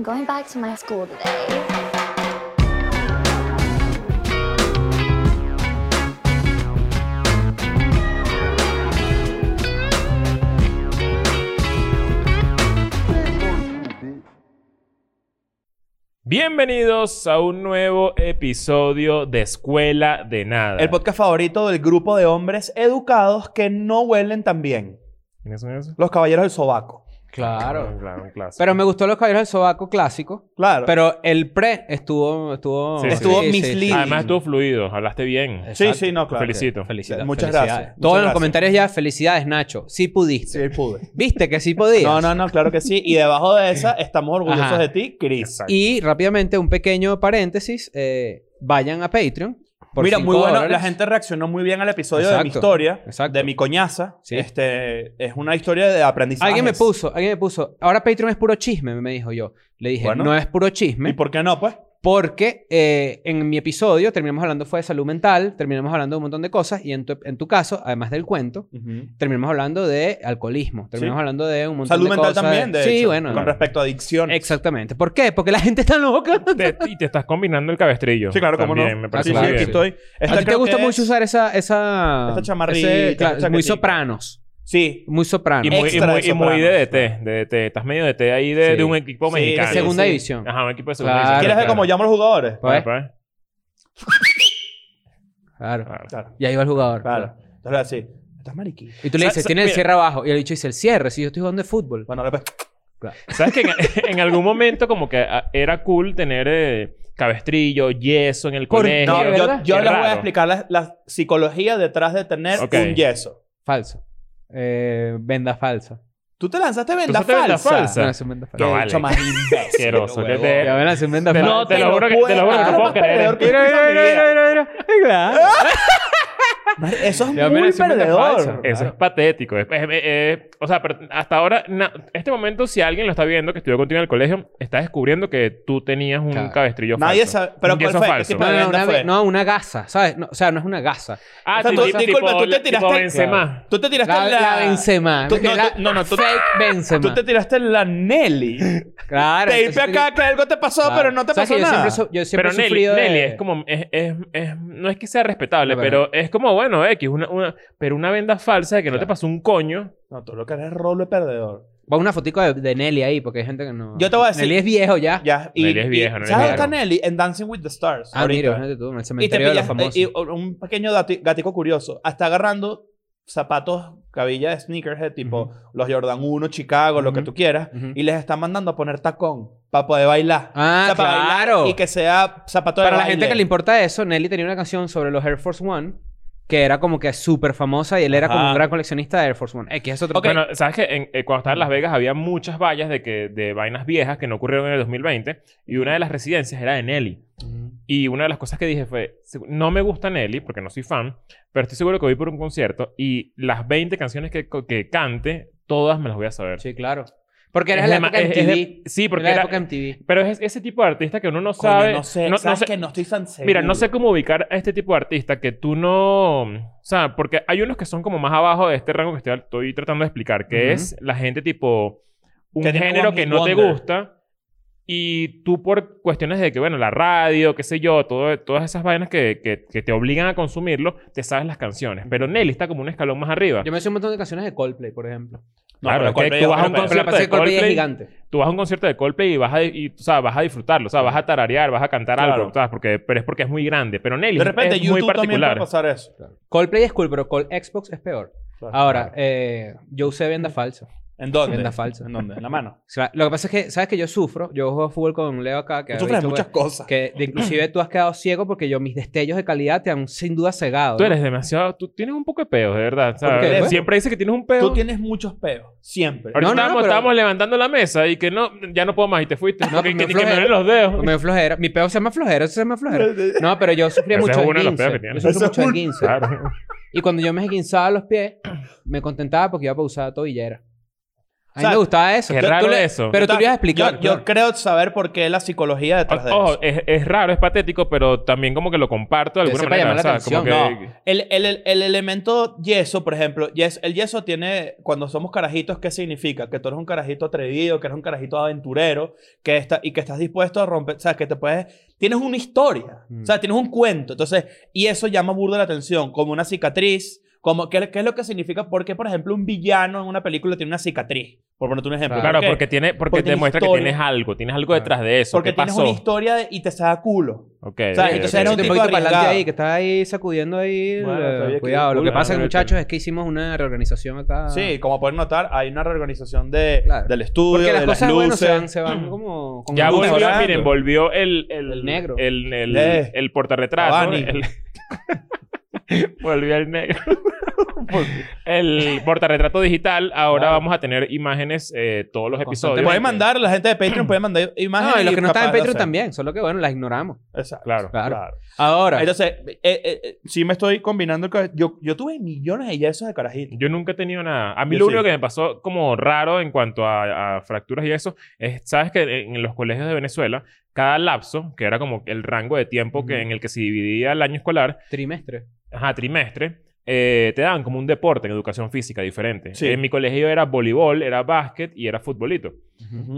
I'm going back to my school today. Bienvenidos a un nuevo episodio de Escuela de Nada. El podcast favorito del grupo de hombres educados que no huelen tan bien. ¿Quiénes son esos? Los caballeros del sobaco. Claro. Claro, un clásico. Pero me gustó los caballeros del sobaco clásico. Claro. Pero el pre estuvo... Estuvo, Sí, sí. Estuvo sí, misleading. Además estuvo fluido, hablaste bien. sí, Exacto. sí, no, claro. Felicito. Felicidades. Muchas gracias. Todos Muchas en los comentarios ya, felicidades, Nacho. Sí pudiste. Sí, pude. ¿Viste que sí podías? No, no, no, claro que sí. Y debajo de esa, estamos orgullosos Ajá. de ti, Chris. Exacto. Y rápidamente, un pequeño paréntesis. eh, vayan a Patreon. Por Mira, muy bueno. dólares. La gente reaccionó muy bien al episodio de mi historia, Exacto. de mi coñaza. Sí. Este, es una historia de aprendizaje. Alguien me puso, alguien me puso, ahora Patreon es puro chisme, me dijo yo. Le dije, Bueno. no es puro ¿Y chisme, por qué no, pues? Porque eh, en mi episodio terminamos hablando fue de salud mental, terminamos hablando de un montón de cosas, y en tu, en tu caso, además del cuento, terminamos hablando de alcoholismo, terminamos Sí. hablando de un montón Salud de mental cosas. también, de sí, hecho, bueno. Con respecto a adicción. Exactamente. ¿Por qué? Porque la gente está loca. Te- y te estás combinando el cabestrillo. Sí, claro, cómo no. También, Me parece Sí, claro, sí, bien. estoy. A Esta ti te gusta mucho es- usar esa... esa Esta chamarrita, ese- claro, esa muy sopranos. Sí. Muy soprano. Y muy, y muy, de y muy de. DT, de DT. Estás medio de DT ahí de, Sí. de un equipo Sí, mexicano. de segunda sí. división. Ajá, un equipo de segunda Claro. división. ¿Quieres ver cómo llaman los jugadores? Pues, para. Claro. Claro. Claro. Y ahí va el jugador. Claro. Entonces así. Estás mariquita. Y tú le dices, tiene el cierre abajo. Y el dicho dice, el cierre. Si yo estoy jugando de fútbol. Bueno, ahora pues. Claro. ¿Sabes que en, en algún momento como que ah, era cool tener eh, cabestrillo, yeso en el Por- colegio? No, ¿de yo, yo les voy a explicar la, la psicología detrás de tener un yeso. Falso. Eh, venda falsa. Tú te lanzaste venda usaste venda falsa. falsa? No, es venda falsa. No, vale. bicho más imbécil. Que te- Ya ven, venda Te lo- falsa. te lo juro que- te lo juro que no puedo creer. Mira, mira, mira, mira, mira. Claro. Eso es muy perdedor. falsa. Eso es patético. Es- es- o sea, pero hasta ahora, na- este momento, si alguien lo está viendo, que estudió contigo en el colegio, está descubriendo que tú tenías un Claro. cabestrillo Nadie falso. sabe. Pero ¿cuál fue? ¿Qué falso. No, una, fue? ve- no, una gasa, ¿sabes? No, o sea, no es una gasa. Ah, O sea, tú, tipo, disculpa, tú te tiraste- Benzema. Tú te tiraste La, la... la Benzema. Tú- no, La no, no, tú- Fake Benzema. Tú te tiraste la Nelly. Claro. Te irte acá que algo te pasó, Claro. pero no te ¿Sabes pasó yo nada. Siempre, yo siempre Pero he Nelly, sufrido de- Nelly es como... Es, no es que sea respetable, pero es como, bueno, X, una, una, pero una venda falsa de que no te pasó un coño. No, tú lo que eres es rolo de perdedor. Pon una fotico de, de Nelly ahí, porque hay gente que no... Yo te voy a decir- Nelly es viejo ya. Ya. Y, Nelly es y- vieja, Nelly es ¿Sabes dónde está Nelly? En Dancing with the Stars. Ah, ahorita. mira, imagínate tú, en el Y te cementerio de los pillas, famosos. y un pequeño dati- gatico curioso. Está agarrando zapatos, cabilla de sneakerhead, tipo los Jordan 1, Chicago, lo que Ujú. tú quieras, Ujú. y les está mandando a poner tacón para poder bailar. Ah, O sea, para bailar claro. y que sea zapato de Para la baile. gente que le importa eso, Nelly tenía una canción sobre los Air Force One que era como que súper famosa y él era como un gran coleccionista de Air Force One. X es otro Ok. Bueno, sabes que en- eh, cuando estaba en Las Vegas había muchas vallas de, que, de vainas viejas que no ocurrieron en el 2020 y una de las residencias era de Nelly. Y una de las cosas que dije fue, "Segu- no me gusta Nelly porque no soy fan, pero estoy seguro que voy por un concierto y las 20 canciones que, que cante, todas me las voy a saber. Sí, claro. Porque eres Es la de época de- MTV. sí, porque Era la era- época MTV. Pero es ese tipo de artista que uno no Coño, sabe. no sé, no- no ¿sabes sé- que no estoy tan seguro. Mira, no sé cómo ubicar a este tipo de artista que tú no... O sea, porque hay unos que son como más abajo de este rango que estoy, estoy tratando de explicar, que es la gente tipo... Un Que género que no te gusta y tú por cuestiones de que, bueno, la radio, qué sé yo, todo, todas esas vainas que, que, que te obligan a consumirlo, te sabes las canciones. Pero Nelly está como un escalón más arriba. Yo me sé un montón de canciones de Coldplay, por ejemplo. No, Claro, pero es que tú vas a un concierto de Coldplay gigante. tú vas a un concierto de Coldplay y vas a, y, o sea, vas a disfrutarlo, o sea, vas a tararear, vas a cantar Claro. algo, ¿sabes? Porque, pero es porque es muy grande. Pero Nelly De repente, es muy YouTube también puede particular. pasar eso. Coldplay es cool, pero Col Xbox es peor. Claro. Ahora, eh, yo usé venda falsa. ¿En dónde? Venda falsa. ¿En dónde? ¿En la mano? O sea, lo que pasa es que, ¿sabes que yo sufro? Yo juego fútbol con Leo acá. Que ha sufres visto, muchas pues, cosas. Que de- inclusive tú has quedado ciego porque yo mis destellos de calidad te han sin duda cegado. Tú ¿no? eres demasiado... Tú tienes un poco de peos, de verdad. ¿sabes? qué? Siempre dices que tienes un peo. Tú tienes muchos peos. Siempre. Ahorita No, no, estábamos, pero- estábamos levantando la mesa y que no... Ya no puedo más y te fuiste. No, que, que, flojera. me los dedos. Me dio flojera. Mi peo se llama flojera. Eso se llama flojera. No, pero yo sufría Ese mucho es de uno de los peos 15. que tienes. Yo sufrí mucho es de un- 15. Claro. Y cuando yo me esguinzaba los pies, me contentaba porque iba para usar tobillera. A O mí sea, me gustaba eso. tú raro le- eso. Pero tú le ibas a explicar. Yo, yo creo saber por qué la psicología detrás de Ojo, eso. es, es raro, es patético, pero también como que lo comparto de alguna sepa manera. llamar la o sea, como atención. que- No, el, el- el- el elemento yeso, por ejemplo, yes- el yeso tiene, cuando somos carajitos, ¿qué significa? Que tú eres un carajito atrevido, que eres un carajito aventurero, que está, y que estás dispuesto a romper, o sea, que te puedes, tienes una historia, Mm. o sea, tienes un cuento, entonces, y eso llama burda la atención, como una cicatriz, como, ¿qué, qué es lo que significa? Porque, por ejemplo, un villano en una película tiene una cicatriz, por ponerte un ejemplo. Claro, ¿Por porque tiene, porque, Porque te tiene demuestra que historia. tienes algo, tienes algo Claro. detrás de eso. Porque ¿Qué tienes pasó? una historia de- y te saca culo. Ok, O sea, ok, entonces ok. era un tipo arriesgado. ahí, que estás ahí sacudiendo ahí. Bueno, eh, cuidado. Lo que pasa, ¿no? muchachos, es que hicimos una reorganización acá. Sí, como pueden notar, hay una reorganización de, Claro. del estudio, Porque las de cosas las luces. se van, se van como. con Ya volvió, mejorando. miren, volvió el... El, El negro. El, el, Eh. el portarretrato. El- volvió el negro. el portarretrato digital. Ahora vamos a tener imágenes eh, todos los episodios. Te pueden mandar, la gente de Patreon puede mandar imágenes. No, y los que no están en Patreon también, solo que bueno, las ignoramos. Exacto. Claro. Claro. Claro. Ahora, Entonces, eh, eh, sí me estoy combinando. Yo, yo tuve millones de yesos de carajito. Yo nunca he tenido nada. A mí Yo lo sí. único que me pasó como raro en cuanto a, a fracturas y eso es, sabes que en los colegios de Venezuela, cada lapso, que era como el rango de tiempo que, en el que se dividía el año escolar, trimestre. Ajá, trimestre, eh, te daban como un deporte en educación física diferente. Sí. En mi colegio era voleibol, era básquet y era futbolito.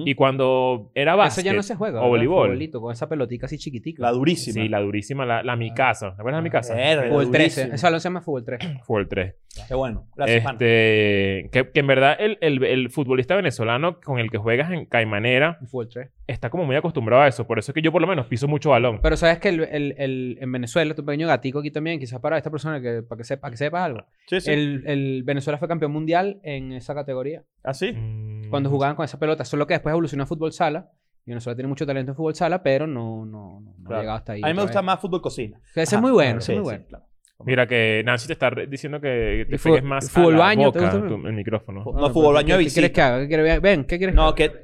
Y cuando era Eso básquet ya no se juega. o voleibol, Futbolito, con esa pelotica así chiquitica. La durísima. sí, la durísima, la, la mi casa. ¿Te acuerdas de mi casa? Verga, Fútbol 13. durísima. Ese balón se llama Fútbol 3. Fue el 3. Qué bueno. Gracias, Juan. Este, que, que en verdad el, el, el futbolista venezolano con el que juegas en Caimanera Fútbol 3. está como muy acostumbrado a eso. Por eso es que yo por lo menos piso mucho balón. Pero sabes que el, el- el- en Venezuela, tu pequeño gatico aquí también, quizás para esta persona, que, para que sepa, que sepas algo. Sí, sí. El, el Venezuela fue campeón mundial en esa categoría. ¿Así? Mm, Cuando jugaban con esa pelota. Solo que después evolucionó a fútbol sala. Y Venezuela tiene mucho talento en fútbol sala, pero no, no, no, no ha llegado hasta ahí. A mí me gusta vez. más fútbol cocina. Ese Ajá, es muy bueno, claro, ese sí, es muy sí, bueno. claro. Mira que Nancy te está re- diciendo que te pegues más fútbol a la baño, ¿te boca gusta? tu- el micrófono. No, pero fútbol baño ¿qué- de ¿Qué quieres que haga? ¿Qué quieres- Ven, ¿qué quieres No, que que...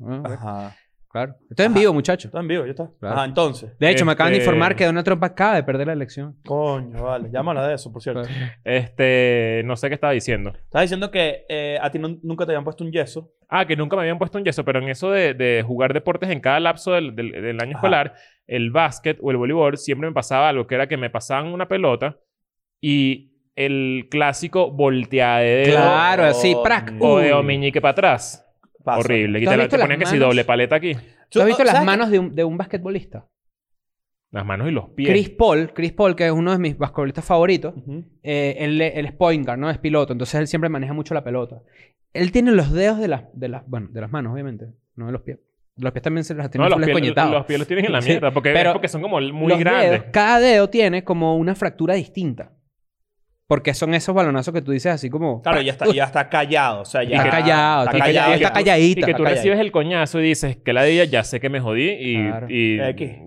Ah, ok, Ajá. Claro. Estoy en vivo, muchachos. Está en vivo, ya está. Claro. Ajá, entonces. De hecho, me acaban de Este- informar que Donald Trump acaba de perder la elección. Coño, vale. Llámala de eso, por cierto. Claro. Este, no sé qué estaba diciendo. Estás diciendo que eh, a ti no- nunca te habían puesto un yeso. Ah, que nunca me habían puesto un yeso, pero en eso de, de jugar deportes en cada lapso del, del- del año Ajá. escolar, el básquet o el voleibol, siempre me pasaba algo, que era que me pasaban una pelota y el clásico voltea de dedo Claro, así, prac. o de Uy. meñique para atrás. Pasa. Horrible. Y ¿Tú te, has la- visto te ponían que las si manos? doble paleta aquí. ¿Tú has visto las manos de un, de un basquetbolista? Las manos y los pies. Chris Paul, Chris Paul, que es uno de mis basquetbolistas favoritos, eh, él, él es point guard, ¿no? Es piloto, entonces él siempre maneja mucho la pelota. Él tiene los dedos de las, de las, bueno, de las manos, obviamente, no de los pies. Los pies también se los tiene No, los pies, los pies los tienen en la Sí, mierda, porque, pero es porque son como muy Los grandes. dedos, cada dedo tiene como una fractura distinta. Porque son esos balonazos que tú dices así como... Claro, ya está, ya está callado. O sea, ya Está callado, está callado, y está que- calladito. Y que tú calladito. recibes el coñazo y dices que la día ya sé que me jodí y, Claro. y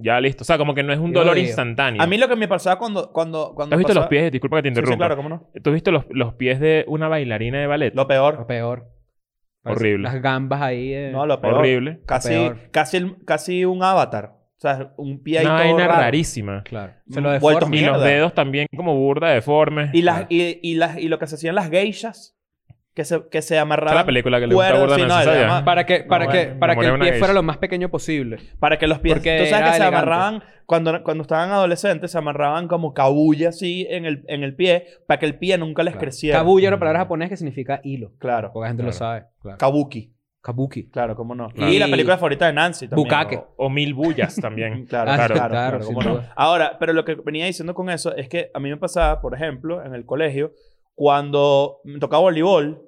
ya listo. O sea, como que no es un Yo dolor instantáneo. A mí lo que me pasaba cuando... cuando, cuando ¿Tú has visto pasaba- los pies? Disculpa que te Sí, sí, interrumpa. claro, cómo no. ¿Tú has visto los, los pies de una bailarina de ballet? Lo peor. Lo peor. Horrible. Las gambas ahí. eh. No, lo peor. Horrible. Casi, Peor. casi, el- casi un avatar. O sea, un pie ahí Una todo vaina raro. rarísima. Claro. Se lo Vueltos deforma. Y los dedos también como burda, deformes. Y, las, Claro. y, y, las, y lo que se hacían las geishas, que se, que se amarraban la película que le gusta burda sí, no, Para que, para No, que, bueno, para que el pie geisha. fuera lo más pequeño posible. para que los pies... Porque Tú sabes era que se elegante. amarraban... Cuando, cuando estaban adolescentes, se amarraban como cabulla así en el, en el pie para que el pie nunca les Claro. creciera. Kabuya es una palabra japonesa que significa hilo. Claro. Poca gente lo Claro. sabe. Claro. Kabuki. Kabuki. Claro, cómo no. Claro. Y la película favorita de Nancy también. Bukake. O, o mil bullas también. Claro, Ah, claro, claro, claro, claro, cómo no. duda. Ahora, pero lo que venía diciendo con eso es que a mí me pasaba, por ejemplo, en el colegio, cuando me tocaba voleibol,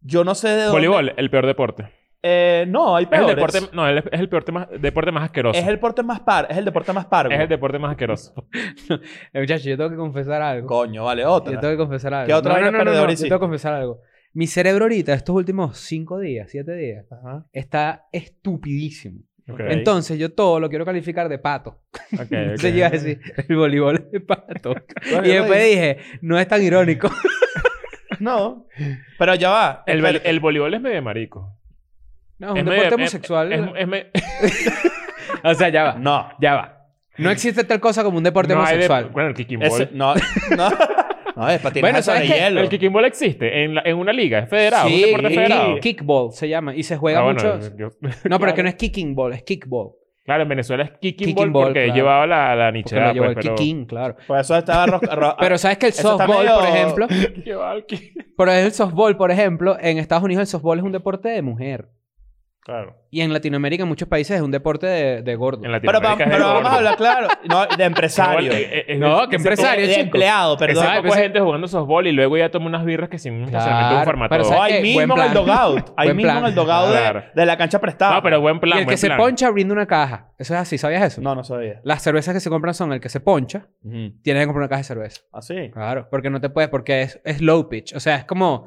yo no sé de dónde... Voleibol, el peor deporte. Eh, no, hay Es el peores. deporte, no, es el peor tema- deporte más asqueroso. Es el deporte más par, es el deporte más pargo. Es el deporte más asqueroso. Muchachos, yo tengo que confesar algo. Coño, vale, otra. Yo tengo que confesar algo. ¿Qué otra no, no, no, no, no? Yo tengo que confesar algo. Mi cerebro ahorita, estos últimos cinco días, siete días, Ajá. está estupidísimo. Entonces, yo todo lo quiero calificar de pato. Ok, Entonces, yo iba a decir, el voleibol es de pato. Y después dije, no es tan irónico. No. Pero ya va. El, el voleibol es medio marico. No, es un deporte homosexual. Es, es me- o sea, ya va. No. Ya va. No existe tal cosa como un deporte no hay de- homosexual. bueno, el kicking ball. Ese- no. No. No, es patinaje Bueno, sobre ¿sabes qué? hielo. El kicking ball existe en, la- en una liga, es federado, Sí, un deporte kick- federado. kickball se llama. Y se juega Ah, bueno, mucho... yo- No, pero es que no es kicking ball, es kickball. claro, en Venezuela es kicking, Kicking ball ball, porque claro. llevaba la, la Porque nichera, lo llevó pues, el pero... kicking, claro. Por eso estaba ro- ro- Pero ¿sabes que el softball, medio- por ejemplo... Llevaba el kick. Por el softball, por ejemplo, en Estados Unidos el softball es un deporte de mujer. Claro. Y en Latinoamérica, en muchos países, es un deporte de, de gordo. En Pero, es pero el vamos gordo. a hablar claro. No, de empresario. No, ese- que empresario, de, de empleado, perdón. Poco de gente jugando softball y luego ya toma unas birras que sin un Claro, un pero farmatodo. ¿sabes O ahí qué? mismo en el dogout. Ahí mismo en el dogout de- Claro. de, la cancha prestada. No, pero buen plan, y el buen que se plan. poncha brinda una caja. Eso es así, ¿sabías eso? No, no sabía. Las cervezas que se compran son el que se poncha, tiene que comprar una caja de cerveza. Así. Claro, porque no te puedes, porque es, es low pitch. O sea, es como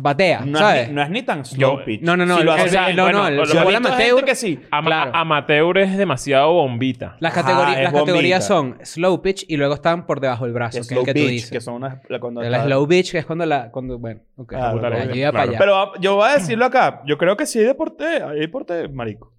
batea, No, ¿sabes? es ni, no es ni tan slow Yo- pitch. No, no, no, Si lo el- haces- el- no, bueno, no, el lo- fútbol visto amateur, gente que sí. Ama- Claro. Amateur es demasiado bombita. las, Ajá, categori- es las categorías son slow pitch y luego están por debajo del brazo, que que es slow el que tú dices. que son unas... la- Cuando El está- slow pitch, que es cuando la... Cuando, bueno, ok. Claro, Puta, claro. Ya, yo iba para allá. Pero ah, yo voy a decirlo acá. Yo creo que sí hay deporte. Hay deporte marico.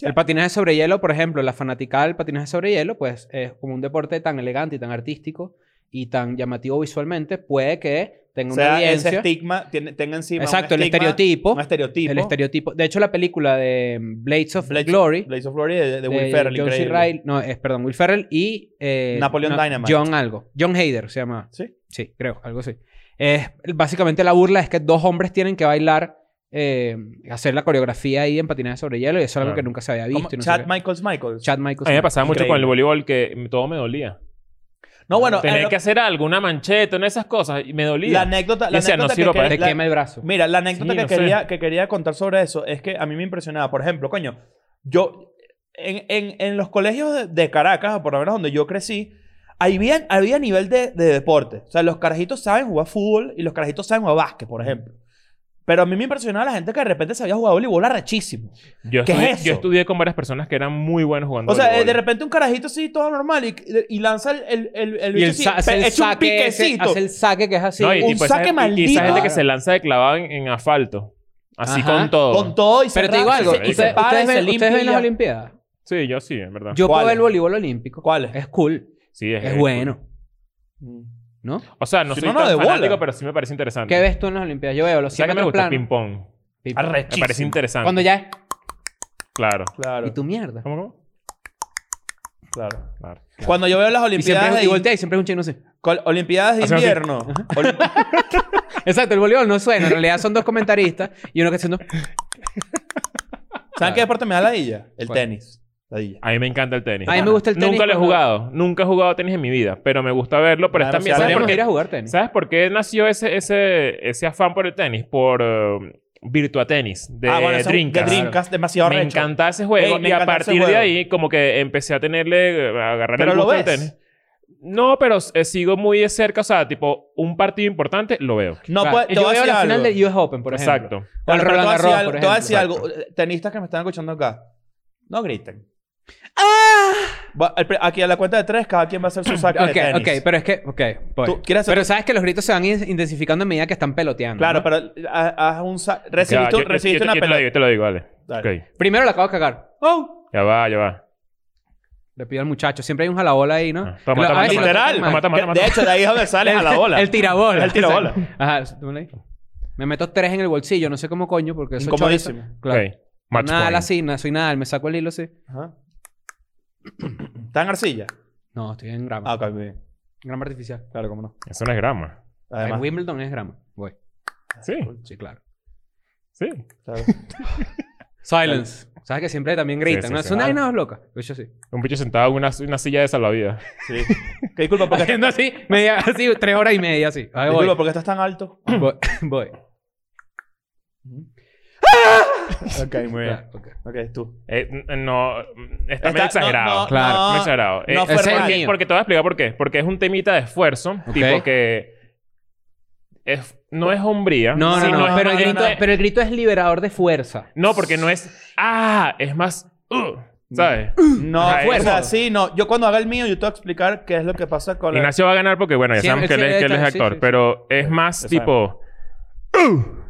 El patinaje sobre hielo, por ejemplo, la fanaticada del patinaje sobre hielo, pues es como un deporte tan elegante y tan artístico y tan llamativo visualmente, puede que tenga O una sea, audiencia. ese estigma tiene, tenga encima Exacto, un el estereotipo. Un estereotipo. El estereotipo. De hecho, la película de Blades of Blades- Glory Blades of Glory de, de de Will Ferrell. John C. Reilly- no, es, perdón, Will Ferrell y eh, Napoleon no, Dynamite. John algo. John Hader se llama. Sí. Sí, creo, algo así. Es, básicamente la burla es que dos hombres tienen que bailar, eh, hacer la coreografía ahí en patinaje sobre hielo y eso es algo Claro. que nunca se había visto. y no sé Chad. Michaels Michaels. Chad Michaels. A mí me pasaba mucho con el voleibol que todo me dolía. No, bueno, Tener eh, que hacer algo, una mancheta, una de esas cosas, y me dolía. la anécdota, la Y decía, no anécdota sirvo que, para que- Te la- quema el brazo. Mira, la anécdota Sí, que, no sé. quería, que quería contar sobre eso es que a mí me impresionaba. Por ejemplo, coño, yo en, en, en los colegios de, de Caracas, o por lo menos donde yo crecí, había, había nivel de, de deporte. O sea, los carajitos saben jugar fútbol y los carajitos saben jugar básquet, por ejemplo. Pero a mí me impresionaba la gente que de repente sabía jugar voleibol arrechísimo. Yo ¿Qué es estudié, eso? yo estudié con varias personas que eran muy buenos jugando O sea, eh, voleibol. de repente un carajito así, todo normal, y, y lanza el, el, el, el Y el así, sa- hace pe- el echa un saque, ese- piquecito. hace el saque que es así. No, y, un tipo, saque esa, y- y maldito. esa gente que se lanza de clavado en, en asfalto. Así Ajá. con todo. Con todo y se Pero te digo algo, y se- y se para ustedes ven, limpia ustedes ven las. Olimpiadas. Sí, yo sí, en verdad. Yo puedo el voleibol olímpico. ¿Cuáles? Es cool, Sí, es, es es bueno, Mm. ¿No? O sea, no soy no, no, tan de bola. fanático, pero sí me parece interesante. ¿Qué ves tú en las Olimpiadas? Yo veo los 100 ¿Sabes qué me metros gusta? planos. Ping pong. Ping- Me Arrechísimo. parece interesante. Cuando ya es... Claro. Claro. ¿Y tu mierda? ¿Cómo, cómo? Claro. Claro. Cuando yo veo las Y Olimpiadas siempre de, y voltea y siempre es un chino así. col- Olimpiadas de así. invierno. Olim- Exacto, el voleibol no suena. En realidad son dos comentaristas y uno que haciendo... ¿Saben qué deporte me da la dilla? El ¿Cuál? tenis. A mí me encanta el tenis. A mí me gusta el tenis Nunca lo he cuando- jugado. Nunca he jugado tenis en mi vida. Pero me gusta verlo. Pero es Claro, también... sí, ¿Sabes por, qué? ir a jugar tenis. ¿Sabes por qué nació ese, ese, ese afán por el tenis? Por eh, Virtua Tenis de ah, bueno, eso- Dreamcast. De Dreamcast, demasiado Me recho. encantaba ese juego. Ey, y a partir de ahí, como que empecé a tenerle... A agarrar ¿Pero el lo gusto al ves? tenis. No, pero eh, sigo muy de cerca. O sea, tipo, un partido importante, lo veo. No, Claro. pues, te Yo voy a veo decir la final del US Open, por ejemplo. Exacto. O el Roland voy a decir Garros, algo- por Te voy a decir ejemplo. algo. Tenistas que me están escuchando acá. No griten. ¡Ah! Va- el Aquí a la cuenta de tres, cada quien va a hacer su saque de Ok, tenis. ok, pero es que... Ok, voy. Tú quieres hacer- Pero sabes que los gritos se van in- intensificando a medida que están peloteando. Claro, ¿no? pero ha- haz un sa- Ya, Recibiste, yo- yo- una yo te lo digo, pelota. yo te lo digo, vale. Primero la acabo de cagar. ¡Oh! Ya va, ya va. Le pido al muchacho. Siempre hay un jalabola ahí, ¿no? Toma, Lo- toma, a veces toma, lo Literal. Toma, toma, De hecho, de ahí es donde sale a la bola. El tirabola. El tirabola. Ajá. Me meto tres en el bolsillo, no sé cómo coño, porque eso Incomodísimo. Claro. Ok. Match nada, point. así, no soy nada, me saco el hilo así. Ajá. ¿Está en arcilla? No, estoy en grama. Ah, ok, muy bien. Grama artificial. Claro, cómo no. Eso no es grama. Además. En Wimbledon es grama. Voy. Sí, Sí, claro. sí. claro. Silence. ¿Sabes que siempre también gritan? sí, ¿no? sí. Es una vaina loca. Yo sí. Un bicho sentado en una, una silla de salvavidas. Sí. ¿Qué disculpa porque, Haciendo así, media, así, tres horas y media así. Ahí voy. disculpa porque estás tan alto? Voy. voy. ok, muy bien. Ok. Ok, tú. Eh, no, está, Está- medio exagerado. no, no, Claro, no, exagerado. Eh, No fue ese mío. porque te voy a explicar por qué. Porque es un temita de esfuerzo. Ok. Tipo que... es- no es hombría. No, no, sino no. es- pero, el grito, no. pero el grito es liberador de fuerza. No, porque no es... Ah, es más... uh, ¿Sabes? No, Ajá, o sea, sí, no. Yo cuando haga el mío, yo te voy a explicar qué es lo que pasa con la... Ignacio va a ganar porque, bueno, ya Sí, sabemos que él sí es, actor. sí, sí. Pero es más tipo... O-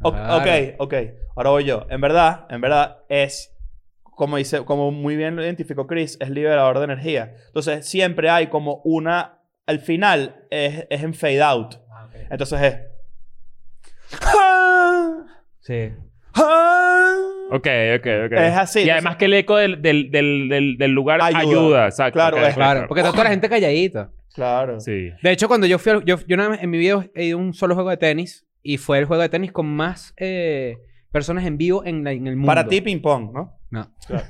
Claro. Ok, ok. Ahora voy yo. En verdad, en verdad es... Como dice, como muy bien lo identificó Chris, es liberador de energía. Entonces, siempre hay como una al final es, es en fade out. Entonces es. Sí. Ok, ok, ok. Es así, Y entonces- además que el eco del, del, del, del, del lugar Ayuda. ayuda. exacto. Claro, ok, es- Claro, porque está toda la gente calladita. Claro. Sí. De hecho, cuando yo fui al- yo, yo una vez en mi video he ido a un solo juego de tenis y fue el juego de tenis con más eh, personas en vivo en, la- en el mundo. Para ti, ping pong, ¿no? No. Claro.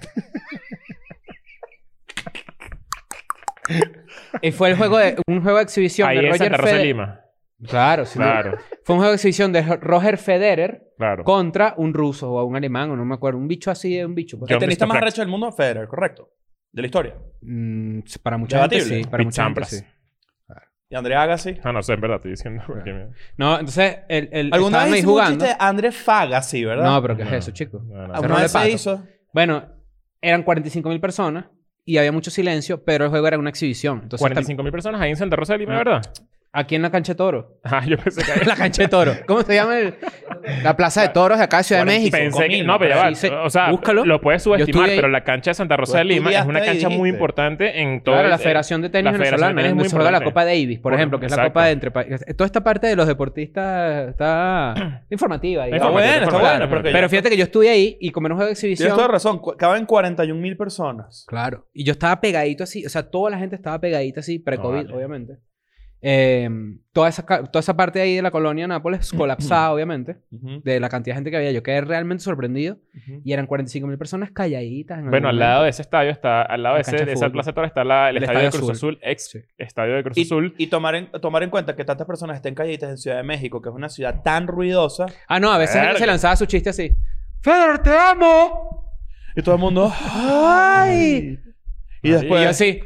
Y fue el juego de un juego de exhibición Ahí de Roger de Federer. Lima. Claro, sí. Claro, Fue un juego de exhibición de Roger Federer claro. contra un ruso o un alemán o no me acuerdo, un bicho así, un bicho. pues. El tenista más recho del mundo, Federer, correcto. De la historia. Mm, para mucha gente Debatible. sí, para Pete mucha gente sí. Y Andrea Agassi. Ah, no sé, en verdad, estoy diciendo. porque me- No, entonces el, el ¿Alguna vez ahí un jugando. chiste de André Fagassi, verdad? No, pero ¿qué es No. eso, chicos? No, no. ¿Alguna de vez se pato. hizo? Bueno, eran 45 mil personas y había mucho silencio, pero el juego era una exhibición. Entonces, 45 mil personas ahí en Santa Rosa de Lima, No. ¿verdad? Aquí en la cancha de toro. Ah, yo pensé que... la cancha de toro. ¿Cómo se llama? el- La plaza de toros de acá, Ciudad de 45 México. Pensé que... No, pero ya va. O sea, Búscalo. lo puedes subestimar, pero la cancha de Santa Rosa de Lima es una cancha muy importante en todo... Claro, el- la Federación de Tenis la Federación de Venezolana. Tenis es muy juega la importante. Copa Davis, por Por- ejemplo, que es la. Copa de entre países. Toda esta parte de los deportistas está informativa. Está buena, está. Porque Pero fíjate que yo estuve ahí y como era un juego de Tienes exhibición... toda razón. Caben 41 mil personas. Claro. Y yo estaba pegadito así, o sea, toda la gente estaba pegadita así, pre-COVID, obviamente. Eh, toda, esa, toda esa parte ahí de la colonia Nápoles colapsada, obviamente, Ujú, de la cantidad de gente que había. Yo quedé realmente sorprendido ujú. y eran 45 mil personas calladitas. en Bueno, al lado de ese estadio está... Al lado La de, ese, de de esa plaza de está la- el, El estadio de Estadio Cruz Azul. Azul. Ex Sí. estadio de Cruz Y, Azul. y tomar, en, tomar en cuenta que tantas personas estén calladitas en Ciudad de México, que es una ciudad tan ruidosa, Ah, no, a veces se lanzaba su chiste así. ¡Feder, te amo! y todo el mundo. ¡Ay! Y después. y así.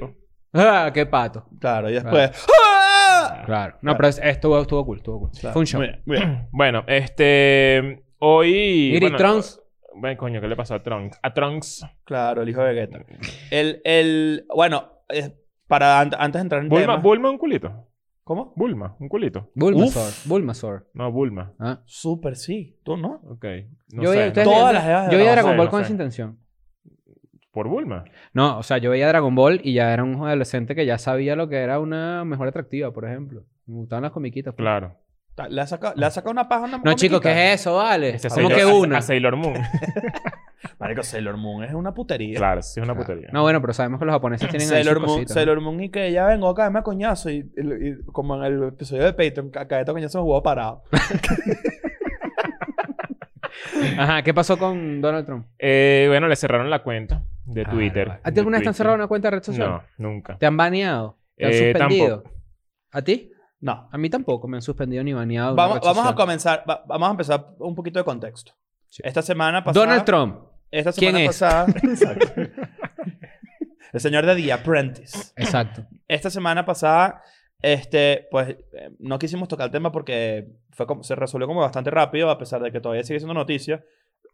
¡Ah, qué pato! Claro, y después. ¡Ah! Claro. No, pero es- estuvo, estuvo cool, estuvo cool. Claro. Fue un show. Muy bien, muy bien. Bueno, este... Hoy... Bueno, Trunks. Bueno, coño, ¿qué le pasó a Trunks? A Trunks. Claro, el hijo de Vegeta. El, el, bueno, eh, para an- antes de entrar en Bulma, tema. Bulma un culito. ¿Cómo? Bulma, un culito. Bulmasaur. Uf. Bulmasaur. No, Bulma. Ah. Súper sí. ¿Tú no? Ok. No yo sé. veía, ustedes Todas las edades de yo veía Dragon Dragon Ball, Ball con no esa sé. intención. Por Bulma. No, o sea, yo veía Dragon Ball y ya era un adolescente que ya sabía lo que era una mejor atractiva, por ejemplo. Me gustaban las comiquitas. pues. Claro. ¿Le ha sacado, ¿le ha sacado una paja a una No, chicos, ¿qué es eso, vale? Ese ¿Cómo Sailor- que una? A, Sailor Moon. Marico, Sailor Moon es una putería. claro, sí es una putería. No, bueno, pero sabemos que los japoneses tienen Sailor Moon, cositas, Sailor Moon y que ya vengo acá, me a coñazo. Y, y- y como en el episodio de Patreon, ca- cada coñazo me jugó parado. Ajá, ¿qué pasó con Donald Trump? Eh, bueno, le cerraron la cuenta de Ah, Twitter. ¿A ti alguna vez te han cerrado una cuenta de red social? No, nunca. ¿Te han baneado? ¿Te han Eh, suspendido? tampoco. ¿A ti? No. A mí tampoco me han suspendido ni baneado. Vamos, a comenzar, va- vamos a empezar un poquito de contexto. Sí. Esta semana pasada. Donald Trump. Esta ¿Quién es? pasada. Exacto. el señor de The Apprentice. Exacto. Esta semana pasada, este, pues, eh, no quisimos tocar el tema porque fue como, se resolvió como bastante rápido, a pesar de que todavía sigue siendo noticia.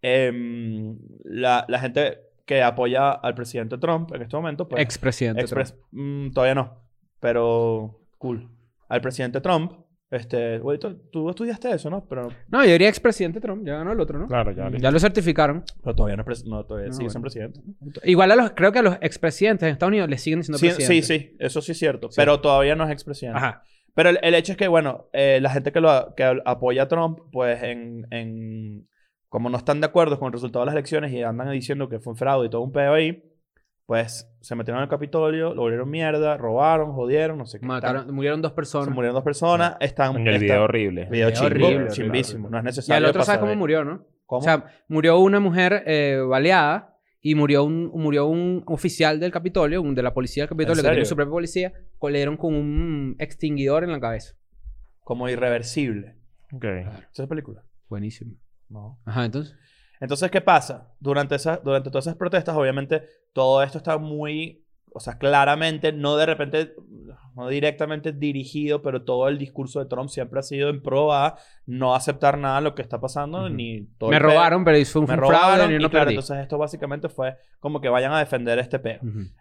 Em, la, la gente que apoya al presidente Trump en este momento, pues, Expresidente. expres- Trump. mm, todavía no, pero cool. Al presidente Trump, este, güey, tú, tú estudiaste eso, ¿no? Pero, No, yo diría expresidente Trump. Ya ganó el otro, ¿no? Claro, ya. listo. Ya lo certificaron. pero todavía no, es no, todavía No, sigue bueno. siendo presidente. Igual a los, creo que a los expresidentes en Estados Unidos les siguen diciendo Sí, sí, presidente. sí, eso sí es cierto, Sí. pero todavía no es expresidente. Ajá. Pero el, el hecho es que, bueno, eh, la gente que, lo, que apoya a Trump, pues en, en- como no están de acuerdo con el resultado de las elecciones y andan diciendo que fue un fraude y todo un pedo ahí, pues se metieron al Capitolio, lo volvieron mierda, robaron, jodieron, no sé qué. Mataron, murieron dos personas. se murieron dos personas, están... Coño, el están- video horrible. Video Video chimbo, horrible, chimbísimo, horrible. no es Y necesario. al otro, ¿sabes pasar cómo murió, no? ¿Cómo? O sea, murió una mujer eh, baleada y murió un, murió un oficial del Capitolio, un de la policía del Capitolio, que tiene su propia policía, le dieron con un extinguidor en la cabeza. como irreversible. Ok. ¿Esa es película? Buenísimo. No. Ajá, entonces. Entonces, ¿qué pasa? Durante, esa, durante todas esas protestas, obviamente, todo esto está muy, o sea, claramente, no de repente, no directamente dirigido, pero todo el discurso de Trump siempre ha sido en pro a no aceptar nada de lo que está pasando, ni todo Me robaron, pero fue un, me un fraude robaron, y y no claro, perdí. entonces esto básicamente fue como que vayan a defender este peo.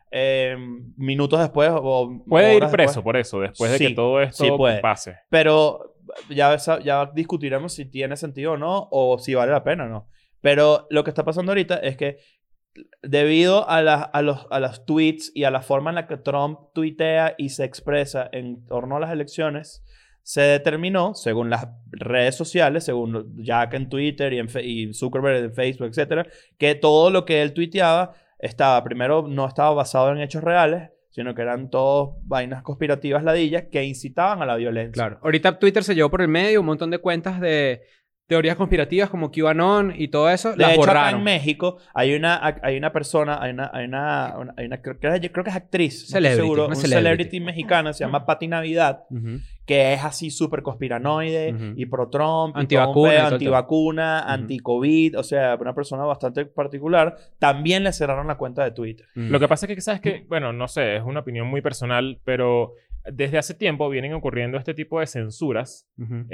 Eh, minutos después, o Puede ir preso después, por eso, después de Sí, que todo esto sí puede. pase. pero ya, ya discutiremos si tiene sentido o no, o si vale la pena o no. Pero lo que está pasando ahorita es que debido a, la- a los, a los tweets y a la forma en la que Trump tuitea y se expresa en torno a las elecciones, se determinó, según las redes sociales, según Jack en Twitter y, en y Zuckerberg en Facebook, etcétera, que todo lo que él tuiteaba estaba, primero, no estaba basado en hechos reales, sino que eran todos vainas conspirativas ladillas que incitaban a la violencia. Claro. Ahorita Twitter se llevó por el medio un montón de cuentas de teorías conspirativas como QAnon y todo eso. De las hecho, acá borraron. en México hay una, hay una persona, hay una, hay una, una- hay una- creo, que es, creo que es actriz, no estoy Celebrity, seguro, una un celebrity. celebrity mexicana, se llama Patti Navidad, Ujú. que es así súper conspiranoide y pro-Trump, y Antivacuna todo un y pedo, todo el antivacuna, Ujú. anti-COVID, o sea, una persona bastante particular. También le cerraron la cuenta de Twitter. Lo que pasa es que, ¿sabes que Bueno, no sé, es una opinión muy personal, pero desde hace tiempo vienen ocurriendo este tipo de censuras. Ujú.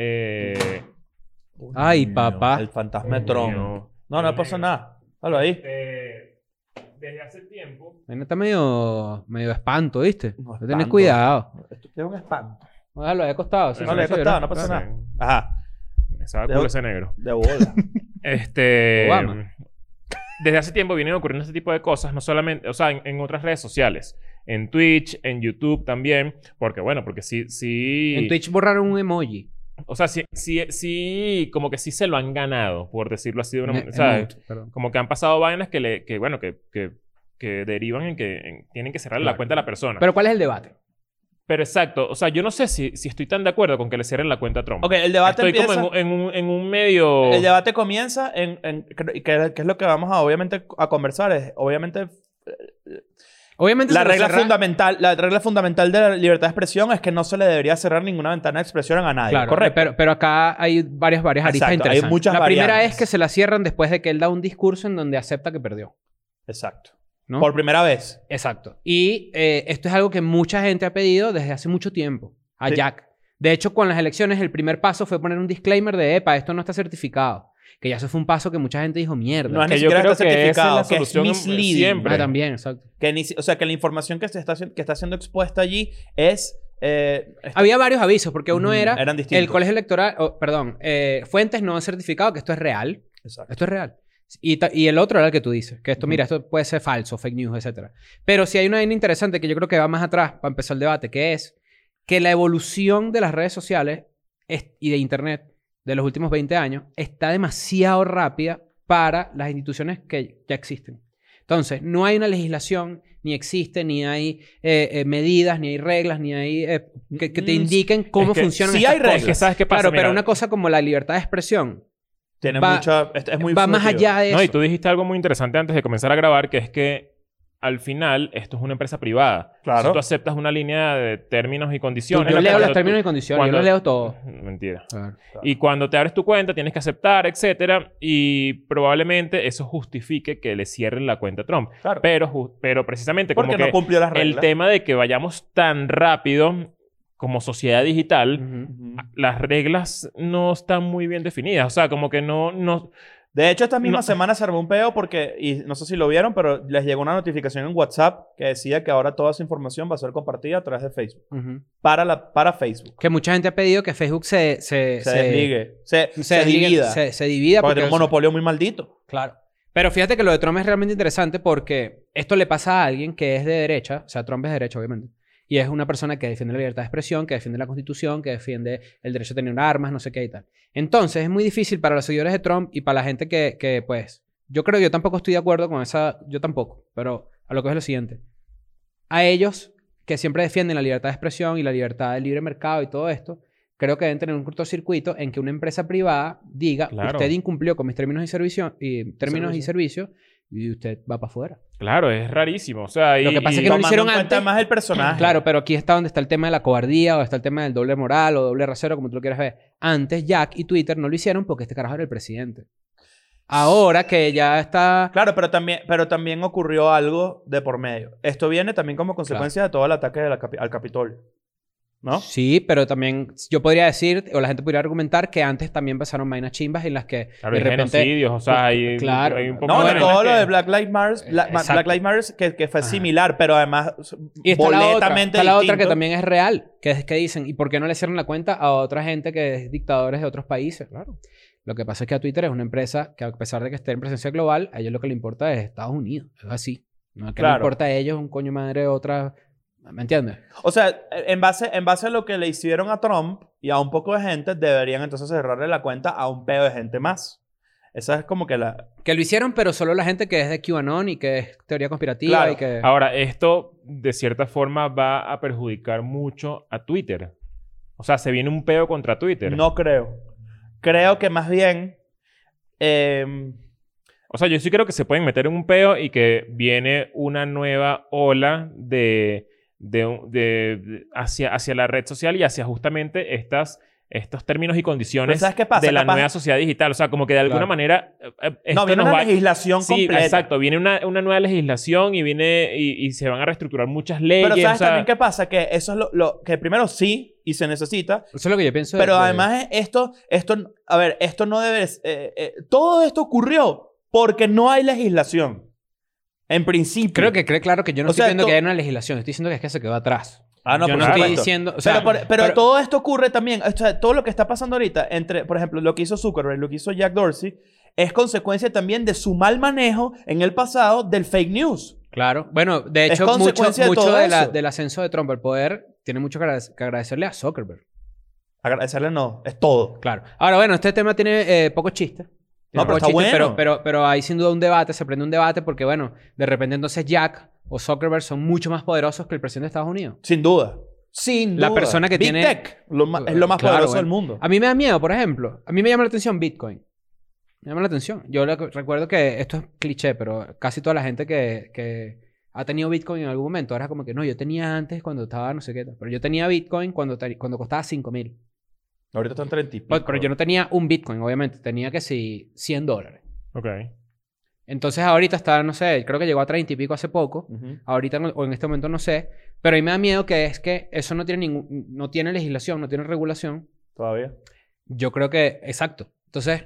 Ay, papá. El fantasma de Trump. coño, No, no pasa nada. Dalo ahí. eh, desde hace tiempo. Vaina está medio, medio espanto, ¿viste? No, espanto. cuidado. Esto es un espanto. Déjalo, he costado. sí, No le he sí, costado, ¿verdad? no pasa nada. Ajá. Se va a De- culo ese negro. De bola. Este. Obama. Desde hace tiempo vienen ocurriendo este tipo de cosas, no solamente, o sea, en, en otras redes sociales, en Twitch, en YouTube también, porque bueno, porque sí, sí. En Twitch borraron un emoji. O sea, sí, sí, sí, como que sí se lo han ganado, por decirlo así de una Un manera. ¿sabes? Como que han pasado vainas que, le, que bueno, que, que, que derivan en que en- tienen que cerrar la cuenta a la persona. Pero, Pero ¿cuál es el debate? exacto, o sea, yo no sé si, si estoy tan de acuerdo con que le cierren la cuenta a Trump. Ok, el debate Estoy empieza... como en, un- en un, en un medio... El debate comienza en... en que, es lo que vamos a, obviamente, a conversar. Es, obviamente, Obviamente la regla, fundamental, la regla fundamental de la libertad de expresión es que no se le debería cerrar ninguna ventana de expresión a nadie. Claro, Correcto. Pero, pero acá hay varias, varias aristas Exacto, hay interesantes. muchas la primera es que se la cierran después de que él da un discurso en donde acepta que perdió. Exacto. ¿no? Por primera vez. Exacto. Y eh, esto es algo que mucha gente ha pedido desde hace mucho tiempo. A Sí. Jack. De hecho, con las elecciones, el primer paso fue poner un disclaimer de, epa, esto no está certificado. Que ya eso fue un paso que mucha gente dijo, mierda. No es Que yo creo que esa es la certificado, que es solución siempre. Ah, también, exacto. Que ni o sea, que la información que, se está, que está siendo expuesta allí es... eh, está- Había varios avisos, porque uno Ujú, era eran distintos. el colegio electoral, oh, perdón, eh, fuentes no han certificado que esto es real. Exacto. Esto es real. Y, y el otro era el que tú dices, que esto, Ujú. mira, esto puede ser falso, fake news, etc. Pero si hay una vaina interesante que yo creo que va más atrás para empezar el debate, que es que la evolución de las redes sociales es- y de Internet de los últimos 20 años está demasiado rápida para las instituciones que ya existen. Entonces, no hay una legislación, ni existe, ni hay eh, eh, medidas, ni hay reglas, ni hay eh, que, que te Mm, indiquen cómo es que funcionan sí estas hay reglas. Es que ¿sabes qué pasa? Claro, pero una cosa como la libertad de expresión Tiene va- mucha... Es, es muy va más allá de eso. No, y tú dijiste algo muy interesante antes de comenzar a grabar, que es que al final esto es una empresa privada. Claro. Si tú aceptas una línea de términos y condiciones... yo que leo los términos tú- y condiciones, cuando- yo los leo todo. Mentira. Claro. Y cuando te abres tu cuenta tienes que aceptar, etcétera, y probablemente eso justifique que le cierren la cuenta a Trump. Claro. Pero, pero precisamente como Porque que no cumplió las el reglas. tema de que vayamos tan rápido como sociedad digital, las reglas no están muy bien definidas. O sea, como que no... no De hecho, esta misma No. semana se armó un peo porque, y no sé si lo vieron, pero les llegó una notificación en WhatsApp que decía que ahora toda esa información va a ser compartida a través de Facebook. Para, la, para Facebook. Que mucha gente ha pedido que Facebook se... Se, Se, desligue. Se, divida. Se, divida porque porque... tiene un monopolio muy maldito. Claro. Pero fíjate que lo de Trump es realmente interesante porque esto le pasa a alguien que es de derecha, o sea, Trump es de derecha, obviamente, y es una persona que defiende la libertad de expresión, que defiende la constitución, que defiende el derecho a tener armas, no sé qué y tal. Entonces es muy difícil para los seguidores de Trump y para la gente que, que pues, yo creo, yo tampoco estoy de acuerdo con esa, yo tampoco, pero a lo que es lo siguiente. A ellos que siempre defienden la libertad de expresión y la libertad del libre mercado y todo esto, creo que deben tener un cortocircuito en que una empresa privada diga, Claro. usted incumplió con mis términos y servicios y términos y Servicio. servicios y usted va para afuera. Claro, es rarísimo. O sea, y, Lo que pasa es que no lo hicieron en cuenta antes. más el personaje. Claro, pero aquí está donde está el tema de la cobardía o está el tema del doble moral o doble rasero, como tú lo quieras ver. Antes Jack y Twitter no lo hicieron porque este carajo era el presidente. Ahora que ya está... Claro, pero también, pero también ocurrió algo de por medio. Esto viene también como consecuencia de todo el ataque de la capi- al Capitolio. ¿No? Sí, pero también yo podría decir, o la gente podría argumentar que antes también pasaron vainas chimbas en las que claro, de hay repente... genocidios, o sea, hay, Claro. hay un poco No, de todo lo que- de Black Lives Matter, Black, Ma- Exacto. Black Lives Matter que, que fue Ajá. similar, pero además Y está la otra, está la otra que también es real, que es que dicen, ¿y por qué no le cierran la cuenta a otra gente que es dictadores de otros países? Claro. Lo que pasa es que a Twitter es una empresa que a pesar de que esté en presencia global, a ellos lo que le importa es Estados Unidos. Es así. No es que le Claro. importa a ellos un coño madre de otra... ¿Me entiendes? O sea, en base, en base a lo que le hicieron a Trump y a un poco de gente, deberían entonces cerrarle la cuenta a un pedo de gente más. Esa es como que la... Que lo hicieron, pero solo la gente que es de QAnon y que es teoría conspirativa Claro. y que... Ahora, esto de cierta forma va a perjudicar mucho a Twitter. O sea, se viene un peo contra Twitter. No creo. Creo que más bien... eh, O sea, yo sí creo que se pueden meter en un peo y que viene una nueva ola de, de, hacia, hacia la red social y hacia justamente estas, estos términos y condiciones Pero ¿sabes qué pasa? de la Capaz- nueva sociedad digital. O sea, como que de alguna Claro. manera... eh, eh, no, viene nos una va- legislación Sí, completa. exacto. Viene una, una nueva legislación y viene y, y se van a reestructurar muchas leyes. Pero ¿sabes o sea, también qué pasa? Que eso es lo, lo- que primero sí y se necesita, Eso es lo que yo pienso. de- pero de- además esto, esto, a ver, esto no debe, eh, eh, todo esto ocurrió porque no hay legislación. En principio. Creo que cree claro que yo no O estoy sea, diciendo que hay una legislación. Estoy diciendo que es que se quedó atrás. Ah, no, yo por no estoy diciendo... O sea, pero, pero todo esto ocurre también, o sea, todo lo que está pasando ahorita, entre, por ejemplo, lo que hizo Zuckerberg, lo que hizo Jack Dorsey, es consecuencia también de su mal manejo en el pasado del fake news. Claro. Bueno, de Es hecho, mucho, consecuencia de mucho todo de la- eso. del ascenso de Trump al poder tiene mucho que que agradecerle a Zuckerberg. Agradecerle no, es todo. Claro. Ahora, bueno, este tema tiene eh, pocos chistes. No, pero está chistes, bueno. Pero, pero, pero hay sin duda un debate, se prende un debate porque, bueno, de repente entonces Jack o Zuckerberg son mucho más poderosos que el presidente de Estados Unidos. Sin duda. Sin La duda. persona que Big tiene- Tech lo ma- es lo más Claro, poderoso bueno. del mundo. A mí me da miedo, por ejemplo. A mí me llama la atención Bitcoin. Me llama la atención. Yo recuerdo que esto es cliché, pero casi toda la gente que, que ha tenido Bitcoin en algún momento era como que no, yo tenía antes cuando estaba no sé qué. Pero yo tenía Bitcoin cuando, cuando costaba 5 mil. Ahorita están 30 y pico. Pero, pero yo no tenía un Bitcoin, obviamente. Tenía que sí 100 dólares. Ok. Entonces ahorita está, no sé, creo que llegó a 30 y pico hace poco. Ujú. Ahorita o en este momento no sé. Pero a mí me da miedo que es que eso no tiene ningún, no tiene legislación, no tiene regulación. Todavía. Yo creo que, exacto. Entonces,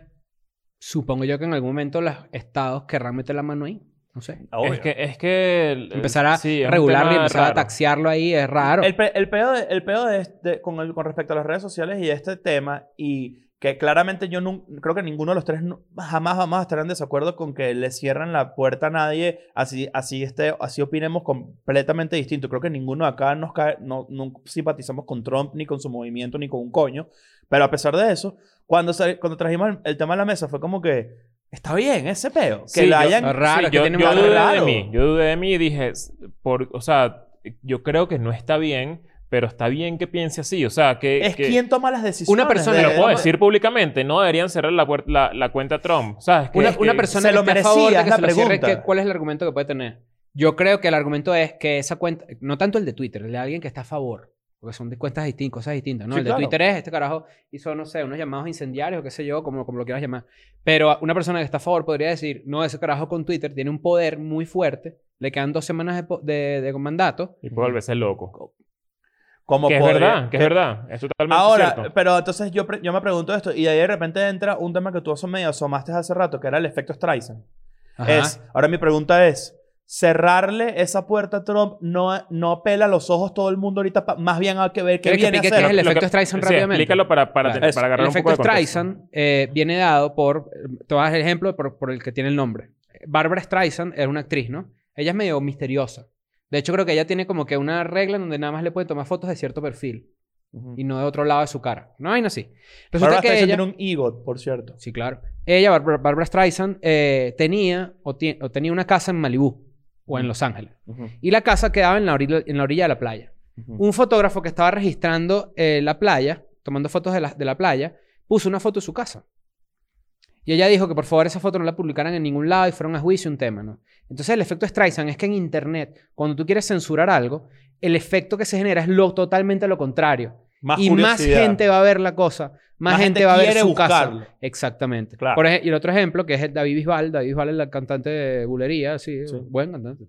supongo yo que en algún momento los estados querrán meter la mano ahí. No sé. Obvio. Es que... Es que el- Empezar a sí, regularlo y empezar a raro. taxiarlo ahí es raro. El, pe- el pedo, de- el pedo de este- con, el- con respecto a las redes sociales y este tema, y que claramente yo nun- creo que ninguno de los tres nu- jamás vamos a estar en desacuerdo con que le cierran la puerta a nadie, así, así, esté, así opinemos completamente distinto. Creo que ninguno de acá nos cae, no, no simpatizamos con Trump, ni con su movimiento, ni con un coño. Pero a pesar de eso, cuando, cuando trajimos el, el tema a la mesa fue como que, está bien ese peo. Que Sí, hayan... Es raro, Sí, es que yo, dudé raro. de mí. Yo dudé de mí y dije, por, o sea, yo creo que no está bien, pero está bien que piense así. O sea, que... Es que- quien toma las decisiones. Una persona- de- lo puedo de- decir públicamente, no deberían cerrar la, la, la cuenta a Trump. ¿Sabes? Que- Una, es que- una persona se lo esté a favor de merecía, que es se la lo cierre, pregunta. ¿qué- ¿cuál es el argumento que puede tener? Yo creo que el argumento es que esa cuenta, no tanto el de Twitter, el de alguien que está a favor, porque son de cuentas distintas, cosas distintas, ¿no? Sí, el de claro. Twitter es, este carajo hizo, no sé, unos llamados incendiarios o qué sé yo, como, como lo quieras llamar. Pero una persona que está a favor podría decir, no, ese carajo con Twitter tiene un poder muy fuerte, le quedan dos semanas de, de, de mandato. Y puede volverse loco. como Que es podría- verdad, que es verdad. Es totalmente Ahora, cierto. pero entonces yo, yo me pregunto esto, y de ahí de repente entra un tema que tú medio asomaste hace rato, que era el efecto Streisand. Ajá. Es, ahora mi pregunta es, cerrarle esa puerta a Trump no, no pela los ojos todo el mundo ahorita, pa- más bien hay que ver qué ¿Quieres que viene a hacer. es el Lo efecto que- Streisand sí, rápidamente? Explícalo para, para, Claro. para agarrar el un poco efecto de contexto. Streisand eh, viene dado por, te voy a dar el ejemplo por, por el que tiene el nombre. Barbara Streisand era una actriz, ¿no? Ella es medio misteriosa. De hecho, creo que ella tiene como que una regla en donde nada más le puede tomar fotos de cierto perfil y no de otro lado de su cara. No hay así. Resulta Barbara que Streisand ella... tiene un EGOT, por cierto. Sí, claro. Ella, Barbara, Barbara Streisand, eh, tenía o, o tenía una casa en Malibú o en Los Ángeles. Y la casa quedaba en la orilla, en la, orilla de la playa. Un fotógrafo que estaba registrando eh, la playa, tomando fotos de la, de la playa, puso una foto de su casa. Y ella dijo que por favor esa foto no la publicaran en ningún lado y fueron a juicio un tema, ¿no? Entonces el efecto Streisand es que en internet, cuando tú quieres censurar algo, el efecto que se genera es lo totalmente lo contrario. Más y más gente va a ver la cosa, más, Más gente, gente va a ver su buscarlo. casa. Exactamente. Claro. Por ej- y el otro ejemplo, que es el David Bisbal. David Bisbal es la cantante de bulería, sí, Sí. buen cantante.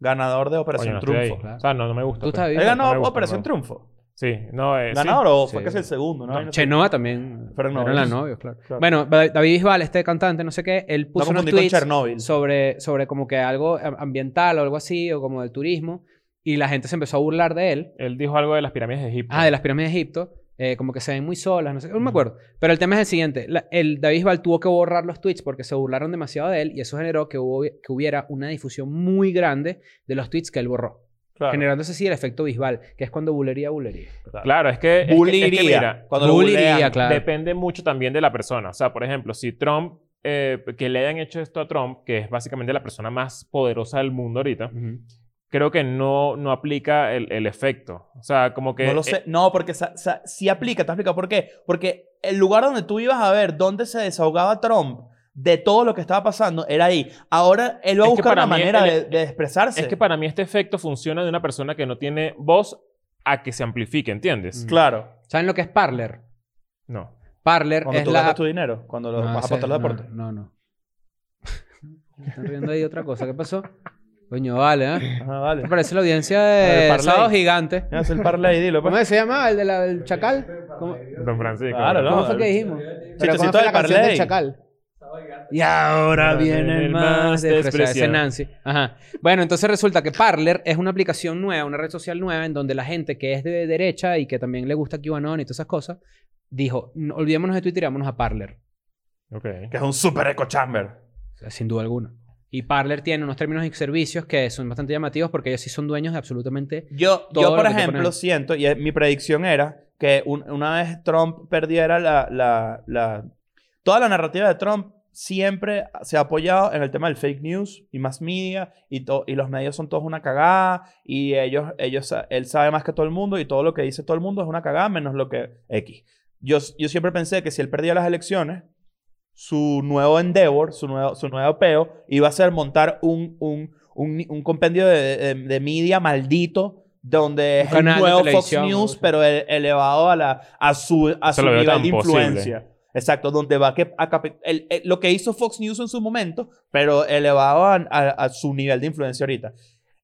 Ganador de Operación no estoy ahí. Triunfo. claro. O sea, no, no me gusta. ¿Tú pues. estás Él ganó No Operación no. Triunfo. Sí, no, eh, sí. ¿Ganador o Sí. fue que es el segundo? ¿no? No, no. Chenoa también. Fueron las novios, claro. Claro. Bueno, Da- David Bisbal, este cantante, no sé qué, él No puso unos confundí con tweets sobre, sobre como que algo am- ambiental o algo así, o como del turismo, y la gente se empezó a burlar de él. Él dijo algo de las pirámides de Egipto. Ah, de las pirámides de Egipto. eh, como que se ven muy solas, no sé, no me acuerdo. Pero el tema es el siguiente. La- el David Bisbal tuvo que borrar los tweets porque se burlaron demasiado de él y eso generó que, hubo, que hubiera una difusión muy grande de los tweets que él borró. Claro. Generándose así el efecto Bisbal, que es cuando bulería, bulería. Claro, es que... es que- es que Buliría. mira, cuando bulean. claro. Depende mucho también de la persona. O sea, por ejemplo, si Trump, eh, que le hayan hecho esto a Trump, que es básicamente la persona más poderosa del mundo ahorita, creo que no, no aplica el, el efecto. O sea, como que... No lo eh, sé. No, porque sa- sa- sí aplica. Te explico por qué. Porque el lugar donde tú ibas a ver dónde se desahogaba Trump de todo lo que estaba pasando era ahí. Ahora él va a buscar una manera el- de, de expresarse. es que para mí este efecto funciona de una persona que no tiene voz a que se amplifique, ¿entiendes? Mm. Claro. ¿Saben lo que es Parler? No. Parler Cuando es tú la... gastas tu dinero. Cuando lo No, vas a apostar los deportes. No, no. no. Están riendo ahí otra cosa. ¿Qué pasó? Coño, vale, ¿eh? Ajá, vale. Me parece la audiencia de Parley. Sábado Gigante. Haz el parlay, dilo. pues. ¿Cómo se llama? ¿El de la- del Chacal? ¿Cómo, Don Francisco. Claro, ¿no? no. cómo fue que dijimos? Pero ¿cómo Chistecito fue del Parley. del Chacal? Y ahora viene el más despreciado. Ese es Nancy. Ajá. Bueno, entonces resulta que Parler es una aplicación nueva, una red social nueva, en donde la gente que es de derecha y que también le gusta QAnon y todas esas cosas, dijo, "No, olvidémonos de Twitter y vámonos a Parler. Ok. Que es un super echo chamber. Sin duda alguna. Y Parler tiene unos términos y servicios que son bastante llamativos porque ellos sí son dueños de absolutamente... Yo, Todo yo lo por que te ejemplo, siento, y mi predicción era que un- una vez Trump perdiera la, la, la- Toda la narrativa de Trump siempre se ha apoyado en el tema del fake news y más media y, to- y los medios son todos una cagada y ellos, ellos, sa- él sabe más que todo el mundo y todo lo que dice todo el mundo es una cagada menos lo que X. Yo, yo siempre pensé que si él perdía las elecciones, su nuevo endeavor, su nuevo, su nuevo peo, iba a ser montar un, un, un, un compendio de, de, de media maldito donde es el nuevo Fox News, pero ele- elevado a, la, a su, a su nivel de posible. influencia. Exacto, donde va que a el- el- lo que hizo Fox News en su momento, pero elevado a, a- a su nivel de influencia ahorita.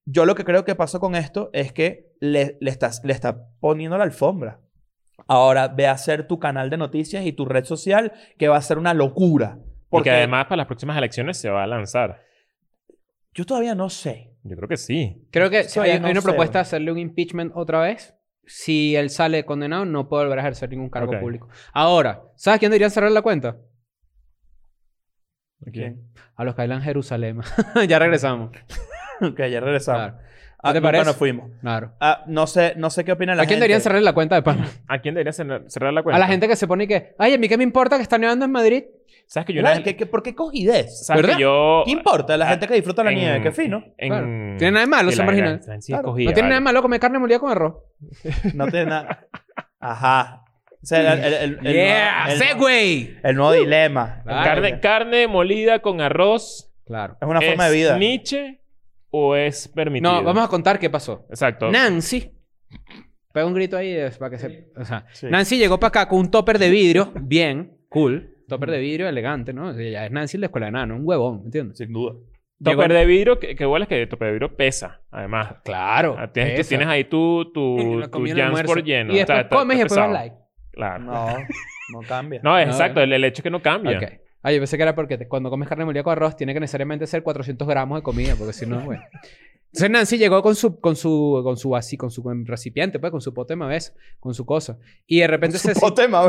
Yo lo que creo que pasó con esto es que le, le, estás, le está poniendo la alfombra. Ahora ve a hacer tu canal de noticias y tu red social, que va a ser una locura. Porque además para las próximas elecciones se va a lanzar. yo todavía no sé. Yo creo que sí. Creo que hay, ya hay no una sé, propuesta de hacerle un impeachment otra vez. Si él sale condenado, no puede volver a ejercer ningún cargo público. Ahora, ¿sabes quién debería cerrar la cuenta? ¿Quién? A los que bailan Jerusalén. ya regresamos. Ok, ya regresamos. Claro. Ah, ¿Qué te nunca parece? nos fuimos. Claro. Ah, no sé, no sé qué opina la ¿A quién gente. deberían cerrar la cuenta de pana? ¿A quién debería cerrar cerrar la cuenta? A la gente que se pone y que, ay, a mí qué me importa que está nevando en Madrid. ¿Sabes que yo una ¿Verdad? vez- ¿Qué- qué- por qué cogidez? ¿Sabes ¿Verdad? que yo... ¿Qué importa? La Ah, gente que disfruta la en- nieve, qué fino. En... Claro. Tiene nada de malo Sí, ser la- la- marginal. la- sí, Claro. escogida, no tiene nada de vale. malo comer carne molida con arroz. No tiene nada. Ajá. O sea, el, el, el, el yeah, nuevo- el- Segway. el nuevo dilema. Claro. Carne, carne molida con arroz. Claro. Es una forma ¿es de vida. Nietzsche o es permitido? No, vamos a contar qué pasó. Exacto. Nancy. Pega un grito ahí para que se... O sea, Sí. Nancy llegó para acá con un topper de vidrio. Bien. Cool. Topper de vidrio elegante, ¿no? O sea, ya es Nancy en la escuela de nano. Un huevón, ¿entiendes? Sin duda. Topper de vidrio, que, que igual es que topper de vidrio pesa, además. Claro. Ah, Tienes, tú esa. tienes ahí tu, tu, tu el. Jansport lleno. Y después Está- está- comes y después like. Claro. No, no cambia. No, es No, exacto. El, el hecho es que no cambia. Ok. Ah, yo pensé que era porque te- cuando comes carne molida con arroz tiene que necesariamente ser 400 gramos de comida, porque si no, bueno. Entonces Nancy llegó con su, con su, con su así, con su recipiente, pues, con su pote de mavés, con su cosa. Y de repente se,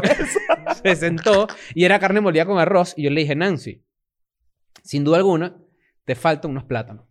se sentó y era carne molida con arroz. Y yo le dije, Nancy, sin duda alguna, te faltan unos plátanos.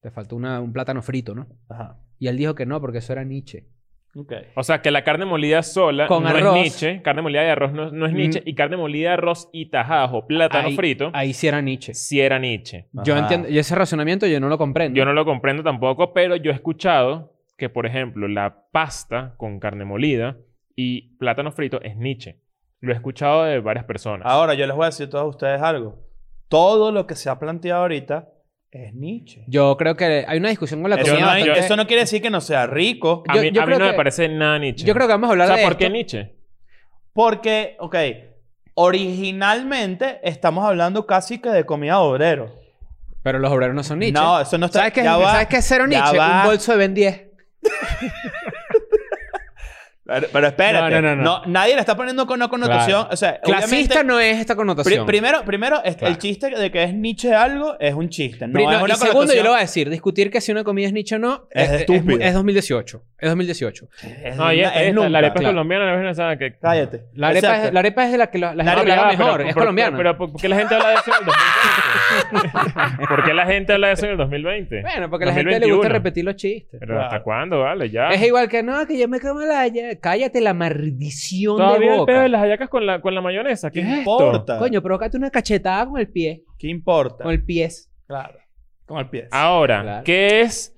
Te falta una- un plátano frito, ¿no? Ajá. Y él dijo que no, porque eso era Nietzsche. Ok. O sea, que la carne molida sola Con no arroz. es Nietzsche. Carne molida de arroz no, no es Mm. Nietzsche. Y carne molida de arroz y tajadas o plátano Ahí- frito Ahí sí era Nietzsche. sí era Nietzsche. Yo entiendo, y ese razonamiento yo no lo comprendo. Yo no lo comprendo tampoco, pero yo he escuchado que, por ejemplo, la pasta con carne molida y plátano frito es Nietzsche. Lo he escuchado de varias personas. Ahora, yo les voy a decir a todos ustedes algo. Todo lo que se ha planteado ahorita es Nietzsche. Yo creo que hay una discusión con la Eso comida no, hay- bastante- eso no quiere decir que no sea rico. a yo- mí, yo a mí creo no me parece nada Nietzsche. Yo creo que vamos a hablar o sea, de ¿por esto. qué Nietzsche? Porque, ok, originalmente estamos hablando casi que de comida de obrero. Pero los obreros no son Nietzsche. No, eso no está... ¿Sabes qué, ¿Sabes qué es cero Nietzsche? Un bolso de Ben 10. Pero, pero espérate. No, no, no, no. nadie le está poniendo con una connotación. Claro. O sea, Clasista no es esta pri- connotación. primero, primero es- Claro. el chiste de que es Nietzsche algo es un chiste. No Pri- no, es una y segundo, yo lo voy a decir. Discutir que si una comida es nicho o no Es es, estúpido. es 2018. Es 2018. Es, No, y esta, es esta, nunca. la arepa Claro. colombiana, la venezolana, que... Cállate. La arepa, es, la arepa es de la que la, la La arepa- mejor. pero- es pero- colombiana. Pero, ¿por qué la gente habla de eso en el 2020? ¿Por qué la gente habla de eso en el 2020? bueno, porque a la gente le gusta 2021. repetir los chistes. Pero. ¿hasta cuándo, vale? Ya. Es igual que no, que yo me como la haya- Cállate la maldición de Todavía el boca. pedo de las hallacas con la, con la mayonesa. ¿Qué, ¿Qué es importa? esto? Coño, provócate una cachetada con el pie. ¿Qué importa? Con el pies. Claro. Con el pie. Ahora, Claro. ¿qué es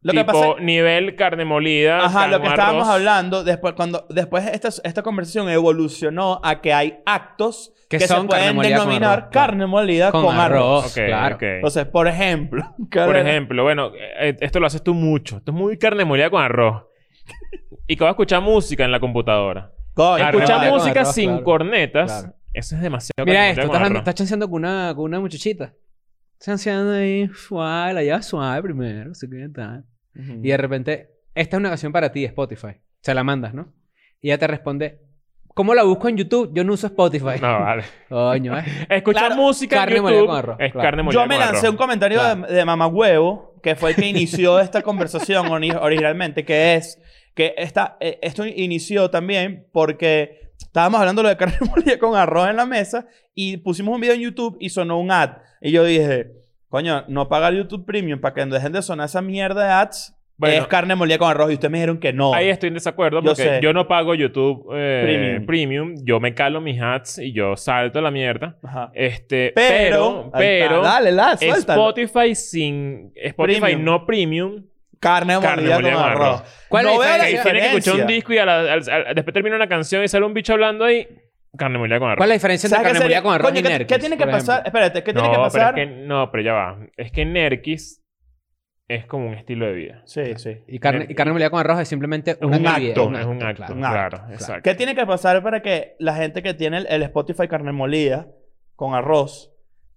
Lo que tipo pasa es- nivel carne molida? Ajá, lo que estábamos arroz? hablando, después, cuando, después esta, esta conversación evolucionó a que hay actos Que que, se son pueden denominar arroz, carne molida Con con, arroz. arroz. Ok, Claro. Entonces, por ejemplo, Por ejemplo, bueno, eh, esto lo haces tú mucho. Esto es muy carne molida con arroz. Y que vas a escuchar música en la computadora. coño, Escuchar música sin claro. cornetas, Claro. eso es demasiado Mira esto, estás, estás chanceando con una, con una muchachita. Chanceando ahí, suave, la llevas suave primero, no sé qué tal. Y de repente, esta es una canción para ti, Spotify. Se la mandas, ¿no? Y ella te responde, ¿cómo la busco en YouTube? Yo no uso Spotify. No, vale. Coño, ¿eh? Escuchar Claro, música carne en YouTube con arroz, es claro. carne Yo me con lancé arroz. un comentario Claro. de, de Mamá Huevo, que fue el que inició esta conversación ori- originalmente, que es que esta, eh, esto inició también porque estábamos hablando de carne molida con arroz en la mesa y pusimos un video en YouTube y sonó un ad. Y yo dije, coño, no pagar YouTube Premium para que dejen de sonar esa mierda de ads Bueno. es carne molida con arroz. Y ustedes me dijeron que no. Ahí estoy en desacuerdo porque yo, no pago YouTube eh, Premium. premium. Yo me calo mis ads y yo salto la mierda. Ajá. Este, Pero, pero, pero, dale, la. Spotify sin Spotify Premium. no premium. Carne molida, Carne molida con con arroz. arroz. ¿Cuál no es la veo la diferencia? Tiene que escuchar un disco y a la- al- al- después termina una canción y sale un bicho hablando ahí. Carne molida con arroz. ¿Cuál es la diferencia entre ¿Sabes carne qué molida con arroz Coño, y ¿qué- Nerquis, ¿Qué tiene que pasar? Espérate, ¿qué tiene no, que pasar? Pero es que, no, pero ya va. Es que Nerkis es como un estilo de vida. Sí, sí. Y carne, y carne molida con arroz es simplemente una un acto, es un acto. claro. Un Claro, acto, exacto. ¿Qué tiene que pasar para que la gente que tiene el, el Spotify carne molida con arroz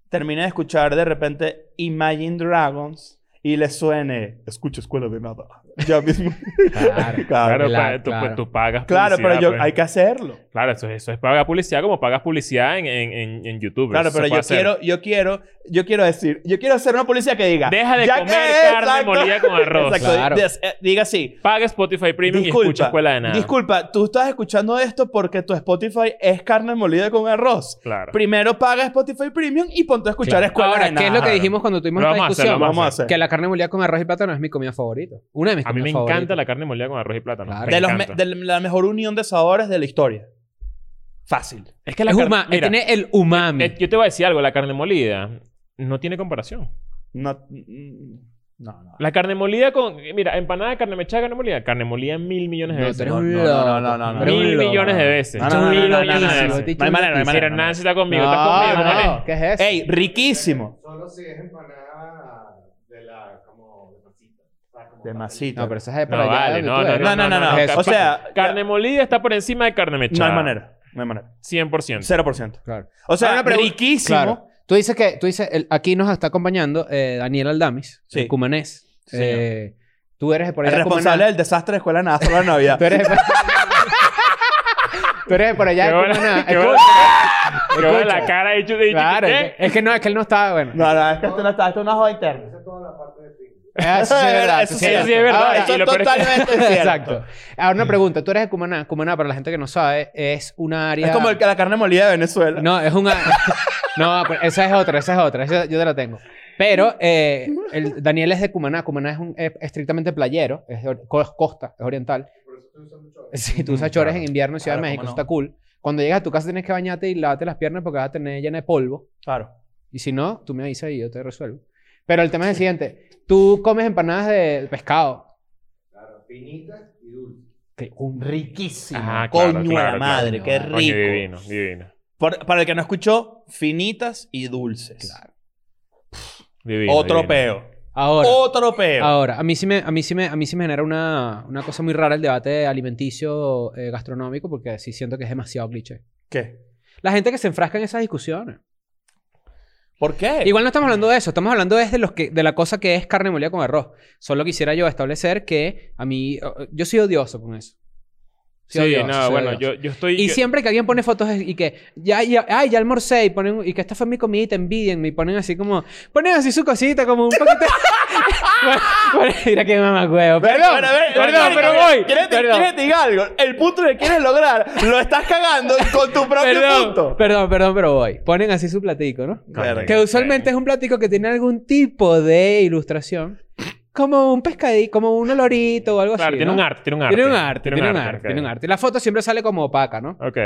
termine de escuchar de repente Imagine Dragons y le suene Escucha Escuela de Nada? Ya mismo. Claro. Claro, Claro, pues, tú, claro. pues, tú pagas claro, pero yo, pues. hay que hacerlo. Claro, eso, eso es pagar publicidad como pagas publicidad en, en, en, en YouTube. Claro, Eso pero yo hacer. quiero, yo quiero, yo quiero decir, yo quiero hacer una publicidad que diga. Deja de "Ya comer que- carne exacto". molida con arroz. Exacto. Claro. Des- eh, Diga así. Paga Spotify Premium y escucha Escuela de Nada. Disculpa, tú estás escuchando esto porque tu Spotify es carne molida con arroz. Claro. Primero paga Spotify Premium y ponte a escuchar Claro. Escuela Ahora, de ¿qué Nada. es lo que dijimos cuando tuvimos esta vamos a hacer, discusión? lo Vamos a hacer. Que la carne molida con arroz y plátano es mi comida favorita. Una de mis a mí me encanta la carne molida con arroz y plátano. Claro. De, los me, de, la mejor unión de sabores de la historia. Fácil. Es que la es carne, tiene el umami. Yo te voy a decir algo, la carne molida no tiene comparación. No, no. La carne molida con. Mira, empanada carne mechada, carne molida. Carne molida mil millones de veces. No, no, no, no, no, Mil millones de veces. mil millones de veces. No manera, no hay manera. Nancy está conmigo, está conmigo. ¿Qué es eso? Ey, riquísimo. Solo si es empanada. De masita. No, pero esa es No, para allá vale, no, no. No, no, no, no. Es O sea, Carne molida está por encima de carne no mechada. hay manera. No hay manera. 100%. 0%. Claro. O sea, pregunta- riquísimo. Claro. Tú dices que, tú dices, el- aquí nos está acompañando eh, Daniel Aldamis, Sí. el cumanés. Sí, Eh, tú eres por El allá de responsable Cumaná. del desastre de escuela de nada solo la Navidad. Tú eres, tú eres por allá Qué de buena- Cumaná. qué Escucha. buena- qué buena Escucha. la cara de hecho de Claro, ¿qué? es que, es que no, es que él no estaba, bueno. No, no, es que esto no está, esto es una joda interna. Ah, Eso sí es verdad. Eso sí, sí es verdad. Ahora, Eso es totalmente cierto. Exacto. Ahora una pregunta. Tú eres de Cumaná. Cumaná, para la gente que no sabe, es una área... Es como el que la carne molida de Venezuela. No, es una... no, pero esa es otra, esa es otra. Esa yo te la tengo. Pero eh, el, Daniel es de Cumaná. Cumaná es, un, es estrictamente playero. Es de costa, es oriental. Por eso tú usas mucho. Si tú Mm, usas chores claro. en invierno en Ciudad Claro, de México, no. está cool. Cuando llegas a tu casa tienes que bañarte y lavarte las piernas porque vas a tener llena de polvo. Claro. Y si no, tú me avisas y yo te resuelvo. Pero el tema es el siguiente. Tú comes empanadas de pescado. Claro, finitas y dulces. Que un Riquísimo. Ah, Coño claro, de claro, la madre, claro. qué rico. Coño, divino, divino. Por- para el que no escuchó, finitas y dulces. Claro. divino Otro divino. peo. Ahora, Otro peo. ahora a, mí sí me, a, mí sí me, a mí sí me genera una, una cosa muy rara el debate alimenticio eh, gastronómico porque sí siento que es demasiado cliché. ¿Qué? La gente que se enfrasca en esas discusiones. ¿Por qué? Igual no estamos hablando de eso, estamos hablando de, los que, de la cosa que es carne molida con arroz. Solo quisiera yo establecer que a mí, yo soy odioso con eso. Sí, Sí, odioso, no, bueno, yo, yo estoy... Y yo- siempre que alguien pone fotos y que ya, ya, ay, ya almorcé y ponen, y que esta fue mi comidita, envidienme y ponen así como, ponen así su cosita como un poquito. Bueno, Mira que mamacuevo. Perdón, Bueno, ver, perdón, pero voy. ¿Quieres, te- Perdón. quieres que te diga algo? El punto que quieres lograr lo estás cagando con tu propio Perdón, punto. perdón, perdón, pero voy. Ponen así su platico, ¿no? Verga. Que usualmente es un platico que tiene algún tipo de ilustración. Como un pescadito, como un olorito o algo Claro, así. tiene ¿no? un arte, tiene un arte. Tiene un arte, tiene un arte, ok. tiene un arte. Y la foto siempre sale como opaca, ¿no? Ok.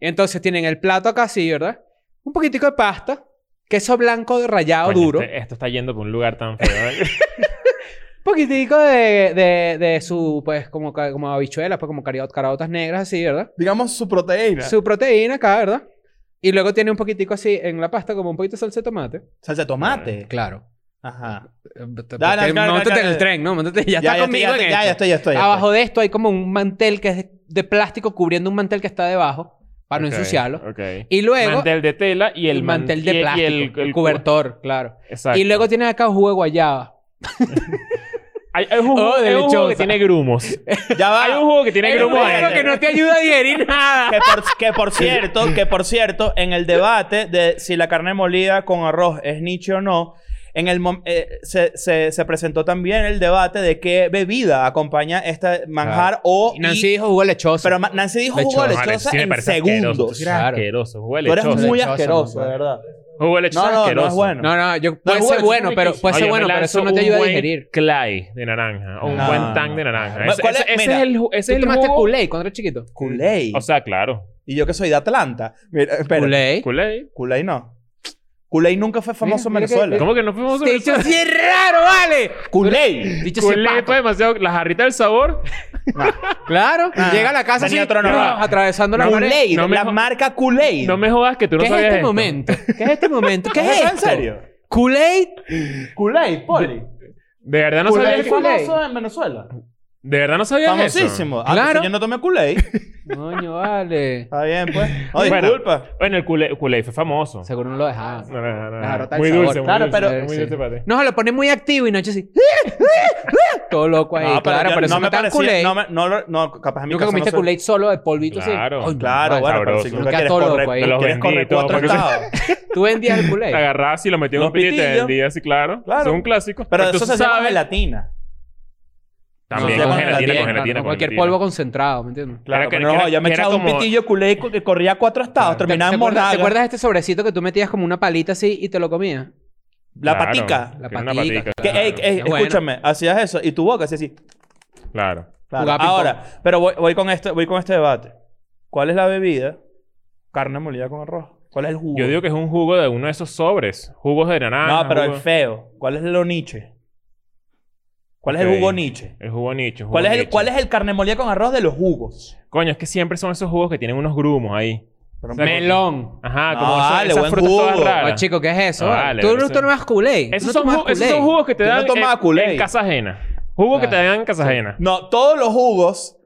Entonces tienen el plato acá así, ¿verdad? Un poquitico de pasta, queso blanco rallado Coño, duro, este- esto está yendo por un lugar tan feo. ¿eh? un poquitico de, de, de su, pues, como, ca- como habichuelas, pues como cariot- caraotas negras así, ¿verdad? Digamos su proteína. Su proteína acá, ¿verdad? Y luego tiene un poquitico así en la pasta, como un poquito de salsa de tomate. Salsa de tomate. Claro. Ajá. Porque dale, dale, Móntate dale, en el dale. tren, ¿no? Móntate, ya, está ya, conmigo ya, en estoy, ya, esto. ya estoy, ya estoy. ya Abajo de esto hay como un mantel que es de, de plástico cubriendo un mantel que está debajo para no ensuciarlo. Ok. Y luego mantel de tela y el, el mantel man- de y- y plástico, el, el, el cobertor, claro. Exacto. Y luego tienes acá un jugo de guayaba. Hay, hay un jugo, Oh, hay un jugo delechosa. que tiene grumos. Ya va. hay un jugo que tiene Es grumos. un jugo adentro. que no te ayuda a digerir nada. Que por, que por cierto, que por cierto, en el debate de si la carne molida con arroz es niche o no, en el eh, se, se- se presentó también el debate de qué bebida acompaña este manjar o... Y Nancy y- dijo jugo lechoso. pero Nancy dijo jugo de Lechosa. Sí en segundos. Claro. asqueroso. Jugo de Tú eres muy asqueroso, no, de verdad. Jugo de lechosa No, no, no asqueroso. es bueno. No, no, yo, puede jugo ser bueno, pero puede ser Oye, bueno, me pero eso no te ayuda a digerir. Clay de naranja. O un Ah. buen tang de naranja. Bueno, Ese, ¿cuál es? ese- ese Mira, es el, ese ¿Tú es el tomaste jugo... Kool-Aid cuando eras chiquito? Kool-Aid. O sea, claro. y yo que soy de Atlanta. Mira. Kool-Aid. Kool-Aid. Kool-Aid no. Kool-Aid nunca fue famoso Mira, en mira que- Venezuela. ¿Cómo que no fuimos Te he dicho sí es raro, vale. Kool-Aid. Dicho sí es Kool-Aid pato. fue demasiado... La jarrita del sabor. Claro. Ah, Llega a la casa tenía así, otro nombre. ¡ah! atravesando la pared. Kool-Aid. No me la jo- marca Kool-Aid. No me jodas que tú no ¿Qué es este esto. momento? ¿Qué es este momento? ¿Qué es, ¿Es esto? en serio? ¿Kool-Aid? Kool-Aid, Poli. De verdad no es que... Famoso en Venezuela. De verdad no sabías eso. Famosísimo. Ah, Claro. yo no tomé Kool-Aid. Coño, vale. Está bien, pues. No, Bueno. disculpa. Bueno, el Kool-Aid fue famoso. Seguro no lo dejaban. No, no, no, no. Muy sabor. dulce, muy Claro, dulce. pero- Muy sí. dulce para ti. No, se lo pone muy activo y Noche así. Todo loco ahí. No, claro, pero eso no me parecía... Kool-Aid. No, me- no, no, capaz en mi Nunca comiste Kool-Aid solo de polvito así. Claro. Claro, vale. bueno, pero si quieres todo correr, quieres correr cuatro estados. Tú vendías el Kool-Aid. Te agarrabas y lo metías en un pitillo y te vendías así, claro. Claro. Eso es un clásico. Pero tú eso se llama gelatina. También No, con gelatina, con claro, gelatina, cualquier polvo concentrado, ¿me entiendes? Claro, que- no, era- yo me echaba un pitillo Kool-Aid que corría cuatro estados. ¿Te, Terminaba te en monaga. ¿Te acuerdas de este sobrecito que tú metías como una palita así y te lo comías? La Claro, patica. La patica, patica. Que, ey, ey, Es bueno. escúchame, hacías eso y tu boca hacía así. Claro. Ahora, pero voy, voy con este, voy con este debate. ¿Cuál es la bebida? Carne molida con arroz. ¿Cuál es el jugo? Yo digo que es un jugo de uno de esos sobres. Jugos de naranja. No, pero jugo- el feo. ¿Cuál es lo niche? ¿Cuál es el jugo niche? El jugo nicho. jugo ¿Cuál es, el. ¿Cuál es el carne molida con arroz de los jugos? Coño, es que siempre son esos jugos que tienen unos grumos ahí. Sea, Melón. Ajá, No, como esas- vale, esas buen frutas todas jugo. raras. No, chico, ¿qué es eso? No, vale? vale, Tú no tomas Kool-Aid. Esos, no son, jugos que te dan en, en casa ajena. Jugos que te dan en casa ajena. No, todos los jugos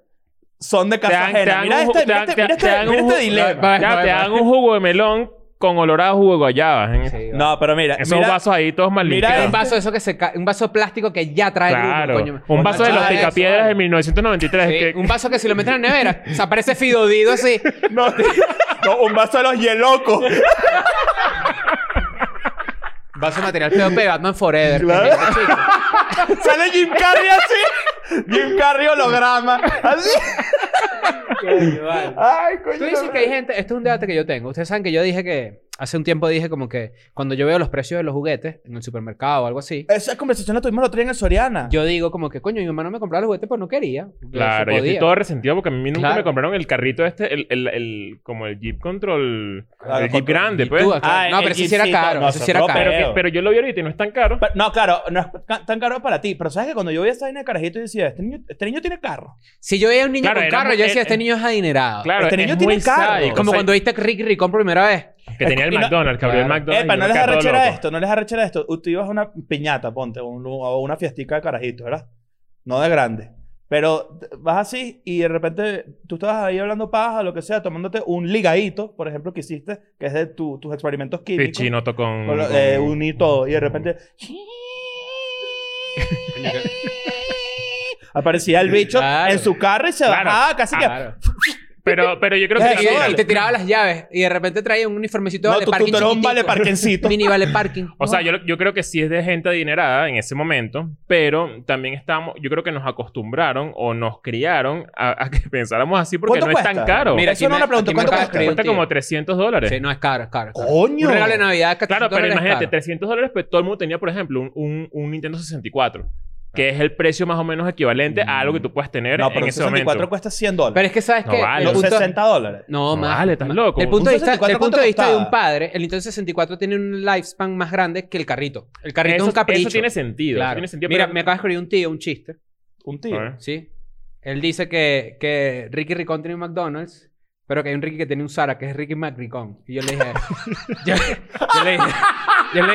son de casa ajena. Mira este, este, te- mira te este, dilema. Te dan un jugo de melón con olor a jugo de guayabas. en- Sí, va. No, pero mira, Esos mira, vasos ahí todos mal mira un vaso eso que se ca- un vaso plástico que ya trae Claro. grumo, coño. un vaso de los picapiedras de 1993. Sí, que- un vaso que si lo meten en la nevera, se aparece fidodido así. no, no, un vaso de los hielocos. Vaso de material feo de Batman Forever. Claro. este. Sale Jim Carrey así. Jim Carrey holograma. Así. Ay, coño. Tú dices que hay gente... Esto es un debate que yo tengo. Ustedes saben que yo dije que... Hace un tiempo dije como que... Cuando yo veo los precios de los juguetes en el supermercado o algo así... Esa conversación la tuvimos el otro día en el Soriana. Yo digo como que... Coño, mi mamá no me compraba los juguetes pues no quería. Claro, yo estoy todo resentido porque a mí nunca Claro. me compraron el carrito este, el, el, el- como el Jeep Control, Claro, el Jeep control- grande, pues. tú, claro. Ah, no, pero eso sí era caro. no, eso sí era caro. Pero, Pero- que- pero yo lo vi ahorita y no es tan caro. Pero- no, claro, no es tan caro para ti. Pero sabes que cuando yo veía esta vaina de carajito, yo decía, este niño, este niño tiene carro. Si yo veía a un niño Claro, con carro, muy- yo decía, eh, este niño es adinerado. Claro, Este niño es tiene carro. sádico. Como O sea, cuando viste a Ricky Ricón por primera vez. que tenía el no- McDonald's, que abrió el Claro. McDonald's. Epa, no les arrechera esto, no les arrechera esto. Tú ibas a una piñata, ponte, o un- o una fiestica de carajitos, ¿verdad? No de grande. Pero vas así y de repente tú estabas ahí hablando paja, lo que sea, tomándote un ligadito, por ejemplo, que hiciste, que es de tu- tus experimentos químicos. Pichinoto con... Con con- eh, unir todo. Y de repente... Aparecía el bicho Claro. en su carro y se Claro. bajaba casi Claro. que... Pero, pero yo creo ¿Qué que... Y, y te tiraba las llaves y de repente traía un uniformecito No, de tú, parking chiquitico. vale parquencito. Mini vale parking. O sea, yo, yo creo que sí es de gente adinerada en ese momento, pero también estamos, yo creo que nos acostumbraron o nos criaron a, a que pensáramos así porque ¿Cuánto no es tan cuesta? caro. Mira, Eso no me- me pregunto, ¿cuánto cuesta? Cuesta como 300 dólares. Sí, no, es caro, es caro. es caro. ¡Coño! Un regalo de Navidad, 400 Claro, pero imagínate, caro. 300 dólares, pues todo el mundo tenía, por ejemplo, un, un, un Nintendo 64, que es el precio más o menos equivalente a algo que tú puedes tener No, pero en ese 64 momento. cuesta 100 dólares. Pero es que, ¿sabes No qué? vale. El no, punto- 60 dólares. No, No más. vale, estás loco. El punto, ¿Un de vista, 64 el punto de vista de un padre, el Nintendo 64 tiene un lifespan más grande que el carrito. El carrito Eso, es un capricho. eso tiene sentido. eso tiene sentido Mira, pero- me acaba de escribir un tío un chiste. Un tío. ¿Sí? Él dice que, que Ricky Ricón tiene un McDonald's, pero que hay un Ricky que tiene un Zara, que es Ricky McRicón. Y yo le dije... yo, yo le dije... Yo le,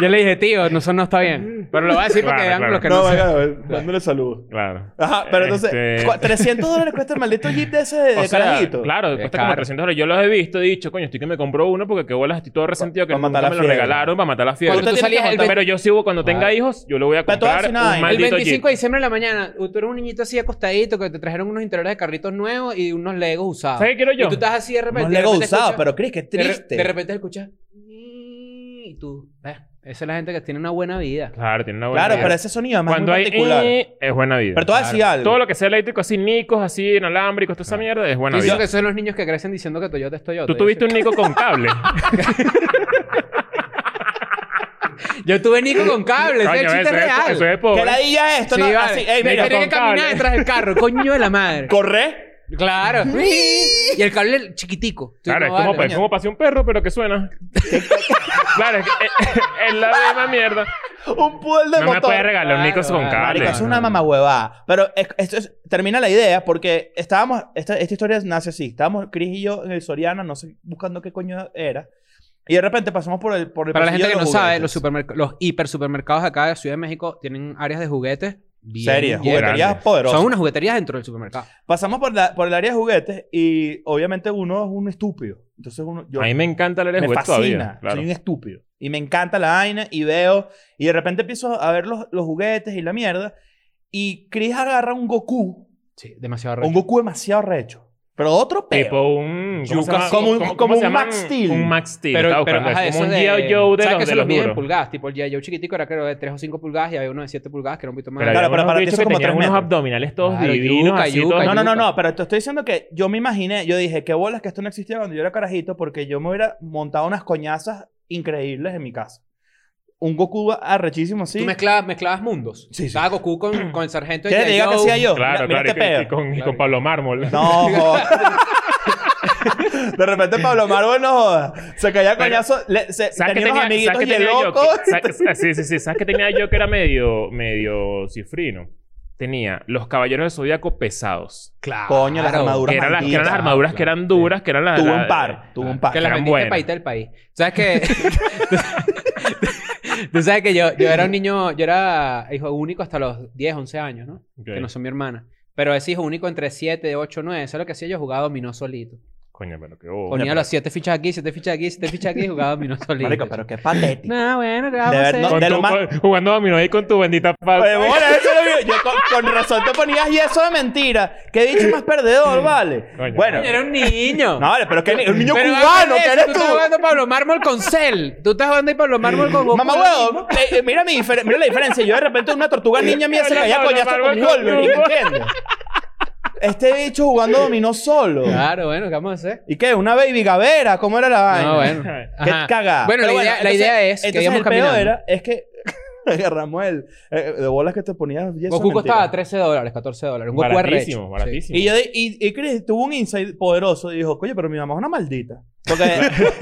yo le dije, tío, no, eso no está bien. Pero lo voy a decir porque Claro, vean claro. lo que No, no, sé. venga, venga, dándole saludos. Claro. Ajá, pero entonces, Este- ¿cu- 300 dólares cuesta el maldito jeep de ese de, O de sea, carajito. claro, Es cuesta como caro. 300 dólares. Yo los he visto, he dicho, coño, estoy que me compro uno porque qué bolas estoy todo resentido que nunca la me lo regalaron para matar la fiebre. Tú que salías el Pero yo sí, cuando tenga Claro. hijos, yo le voy a comprar un. El maldito 25 de diciembre de la mañana, tú eres un niñito así acostadito que te trajeron unos interiores de carritos nuevos y unos legos usados. ¿Sabes qué quiero yo? Y tú estás así de repente. No y de Lego repente usado, escuchas- pero Chris, qué de re- triste. De, repente escuchas. Y tú, ves, esa es la gente que tiene una buena vida. Claro, tiene una buena Claro, vida. pero ese sonido es más Cuando muy hay particular. eh, es buena vida. Pero a decir algo. Todo lo que sea eléctrico, así nicos, así inalámbricos, toda esa mierda, es buena Tú vida. que son los niños que crecen diciendo que Toyota es Toyota. Tú Yo tuviste un nico con cable. Yo tuve Nico con cable, ese es el chiste eso es- real. Eso es pobre. ¿Qué ladilla es esto? Sí, no, vale. así, ey, Me mira, tenía con que caminar cable. detrás del carro, coño de la madre. corre. Claro. y el cable chiquitico. Tú Claro, no es como, vale. es como pasé un perro, pero que suena. claro, es, que- es, es la misma mierda. Un pool de No me motor. puedes regalar un nico Claro, con claro. cable. Marico, es una mamahuevada. Pero es- esto es- termina la idea porque estábamos... Esta, esta historia nace así. Estábamos Chris y yo en el Soriana, no sé, buscando qué coño era. Y de repente pasamos por el por el Para la pasillo gente que no los sabe, juguetes. los, supermerc- los hiper supermercados acá de Ciudad de México tienen áreas de juguetes. Bien Serias, jugueterías grandes. poderosas. Son unas jugueterías dentro del supermercado. Pasamos por, la, por el área de juguetes y obviamente uno es un estúpido. Entonces uno... Yo, A mí me encanta el me juguete fascina. todavía. Claro. Soy un estúpido. Y me encanta la vaina y veo... Y de repente empiezo a ver los, los juguetes y la mierda. Y Chris agarra un Goku. Sí, demasiado Un recho. Goku demasiado recho. Pero otro peo. Tipo un... ¿cómo se llama? como un- ¿Cómo- como cómo un se llaman? Max Steel. Un Max Steel. Pero, estaba pero buscando. ajá, Es como eso un de... G.I. Joe de ¿Sabes los, que de eso los los miden en duros. pulgadas? Tipo el G.I. Joe chiquitico era creo de 3 o 5 pulgadas y había uno de 7 pulgadas que era un poquito más Pero Claro, había pero unos para ti bichos que como tenían tres unos metros. abdominales todos Claro, divinos. yuca, así, yuca, todos- No, no, no, no, pero te estoy diciendo que yo me imaginé, yo dije, qué bolas que esto no existía cuando yo era carajito, porque yo me hubiera montado unas coñazas increíbles en mi casa. Un Goku arrechísimo así. Tú mezclabas, mezclabas mundos. Sí, sí. Estaba Goku con, con el sargento de ¿Quieres que G.I. diga que hacía yo? Claro, Mira- claro. este y que- con, y con Pablo Mármol. No. De repente Pablo Marvel no joda. Se caía coñazo. le- se- ¿Sabes qué tenía unos tenía, amiguitos ¿sabes y qué tenía yo? loco. Que- ¿sabes- sí, sí, sí. ¿Sabes qué tenía yo que era medio, medio cifrino? Tenía los caballeros de Zodíaco pesados. Claro. Coño, las armaduras Que eran, las- que eran las armaduras que eran duras, que eran las... Tuvo las- un par, tuvo un par. Que las eran vendiste irte del país. ¿Sabes que Tú sabes que yo, yo era un niño, yo era hijo único hasta los 10, 11 años, ¿no? Ok. Que no son mi hermana. Pero ese hijo único entre 7, 8, 9. ¿Sabes lo que hacía yo? Jugaba dominó solito. Coño, pero qué bobo. Ponía las 7 fichas aquí, 7 fichas aquí, 7 fichas aquí y jugaba dominó solito. Marico, pero qué patético. No, bueno, ¿qué vamos De a hacer? no, Con de tu- lo más- con- jugando dominó ahí con tu bendita. Oye, bueno, eso lo vi. Yo con, con razón te ponías y eso de mentira. ¿Qué bicho más perdedor, vale? Coño. Bueno. Coño, era un niño. No, vale, pero que un niño Pero cubano, que eso, eres tú tú. estás jugando Pablo Mármol con Cell. Tú estás jugando ahí Pablo Mármol con Goku. Mamá huevo, eh, eh, mira, mi difer- mira la diferencia. Yo de repente una tortuga niña mía se Hola, caía a Pablo coñazo con Wolverine, ¿me Goku. entiendes? Este bicho jugando dominó solo. Claro, bueno, ¿qué vamos a hacer? ¿Y qué? ¿Una baby gavera? ¿Cómo era la vaina? No, bueno. Qué Ajá. cagada. Bueno, Pero la idea, la entonces- idea es que entonces íbamos el caminando. era, es que agarramos el... eh, de bolas que te ponías... y eso Goku es costaba mentira. 13 dólares, 14 dólares. Un Goku Baratísimo, baratísimo. Y yo y, y Chris tuvo un insight poderoso y dijo, coño, pero mi mamá es una maldita. Porque,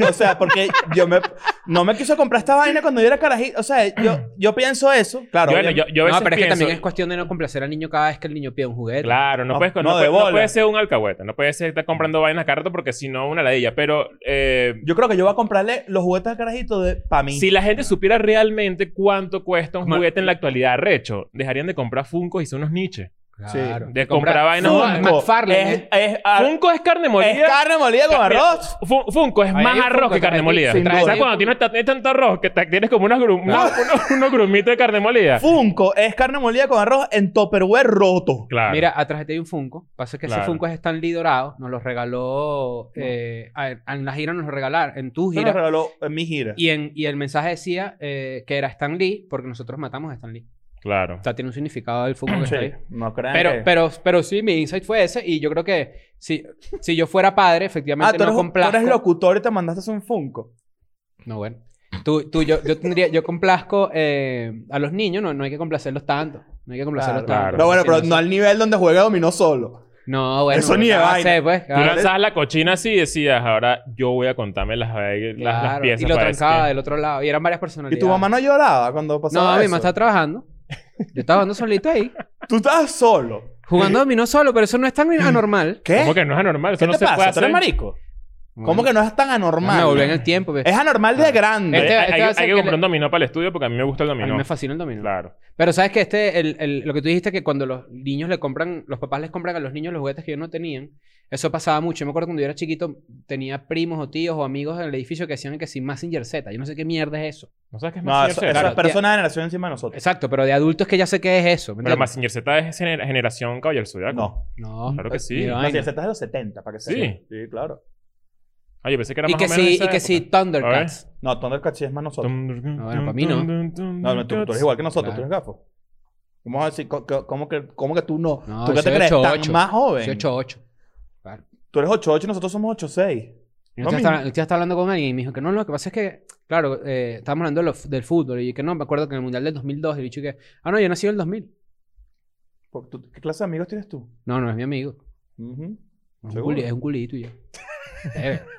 o sea, porque yo me, no me quiso comprar esta vaina cuando yo era carajito. O sea, yo, yo pienso eso. Claro, Bueno, yo, yo a no, pero es que pienso- también es cuestión de no complacer al niño cada vez que el niño pide un juguete. Claro, no, No, puedes, no, no, de puede, no bola. puede ser un alcahueta. No puede ser estar comprando vainas cada rato porque si no, una ladilla. Pero eh, yo creo que yo voy a comprarle los juguetes al carajito de, para mí. si la gente supiera realmente cuánto cuesta un juguete en la actualidad, recho, dejarían de comprar Funkos y son unos niches. Claro. De Comprar- vainas. Funko. Es, ¿eh? es, ar- Funko es carne molida. es carne molida con arroz. Fu- Funko es Ahí más hay arroz Funko que carne molida. sin ¿Sabes duda. cuando tienes, ta- tienes tanto arroz que te- tienes como unos, unos, unos- unos grumitos de carne molida? Funko es carne molida con arroz en Tupperware roto. Claro. Mira, atrás de ti hay un Funko. Pasa que Claro. ese Funko es Stan Lee dorado. Nos lo regaló... eh, a- en la gira nos lo regalaron. En tu Eso gira. nos regaló en mi gira. Y, en, y el mensaje decía eh, que era Stan Lee porque nosotros matamos a Stan Lee. Claro. O sea, tiene un significado que Sí, está ahí. no crean Pero, que- pero, pero sí, mi insight fue ese. Y yo creo que si, si yo fuera padre, efectivamente Ah, tú no eres, tú complazco. eres locutor y te mandaste un Funko. No, bueno. Tú, tú, yo, yo tendría, yo complazco eh, a los niños, no, no hay que complacerlos tanto. No hay que complacerlos Claro, tanto. Pero bueno, pero no no al nivel donde juega dominó solo. No, bueno. Eso ni de vaina. sé, pues. Tú claro. lanzabas la cochina así y decías, ahora yo voy a contarme las, las, las piezas. y lo para trancaba que- del otro lado. Y eran varias ¿Y personalidades. tu mamá no lloraba cuando No, pasaba mi eso? mamá estaba trabajando. Yo estaba jugando solito ahí. Tú estabas solo. Jugando dominó solo, pero eso no es tan anormal. ¿Qué? ¿Cómo que no es anormal? Eso ¿Qué no te se puede pasa? ¿Tú eres hacer. ¿Cómo que no es tan anormal? Me volví en el tiempo. pues. Es anormal de grande. Este- hay, este hay- a hay que comprar le- un dominó para el estudio porque a mí me gusta el A mí dominó. me fascina el dominó. Claro. Pero sabes que este, el, el- lo que tú dijiste que cuando los niños le compran, los papás les compran a los niños los juguetes que ellos no tenían, eso pasaba mucho. Yo me acuerdo cuando yo era chiquito, tenía primos o tíos o amigos en el edificio que decían que sin Massinger Z. Yo no sé qué mierda es eso. ¿No sabes qué es No, eso, Z? eso Claro, es persona ya- de generación encima de nosotros. Exacto, pero de adultos que ya sé qué es eso. ¿me Pero? Mazinger Z es gener- generación Caballero Zodiaco. No. No. Claro que sí. No, el Z es de los 70, para que Sí. sepa. Sí, claro. Ah, yo pensé que era Y más que o menos sí, esa y que época. sí, Thundercats. No, Thundercats sí es más nosotros. No, bueno, para mí no. No, no, tú, tú eres igual que nosotros, Claro. tú eres gafo. ¿Cómo, vas a decir, co- cómo que, ¿Cómo que tú no? No, ¿Tú qué yo te crees? 8-8. Tan más joven. Soy 8-8. Claro. Tú eres 8'8 y nosotros somos 8'6. Y No, un día mi- estaba, estaba hablando con alguien y me dijo que no, lo que pasa es que, claro, eh, estábamos hablando de lo- del fútbol y que no, me acuerdo que en el Mundial del 2002 y le dije que, ah, no, yo nací en el 2000. Porque tú- ¿Qué clase de amigos tienes tú? No, no es mi amigo. Ujú. Es un, culi- es un culito y yo.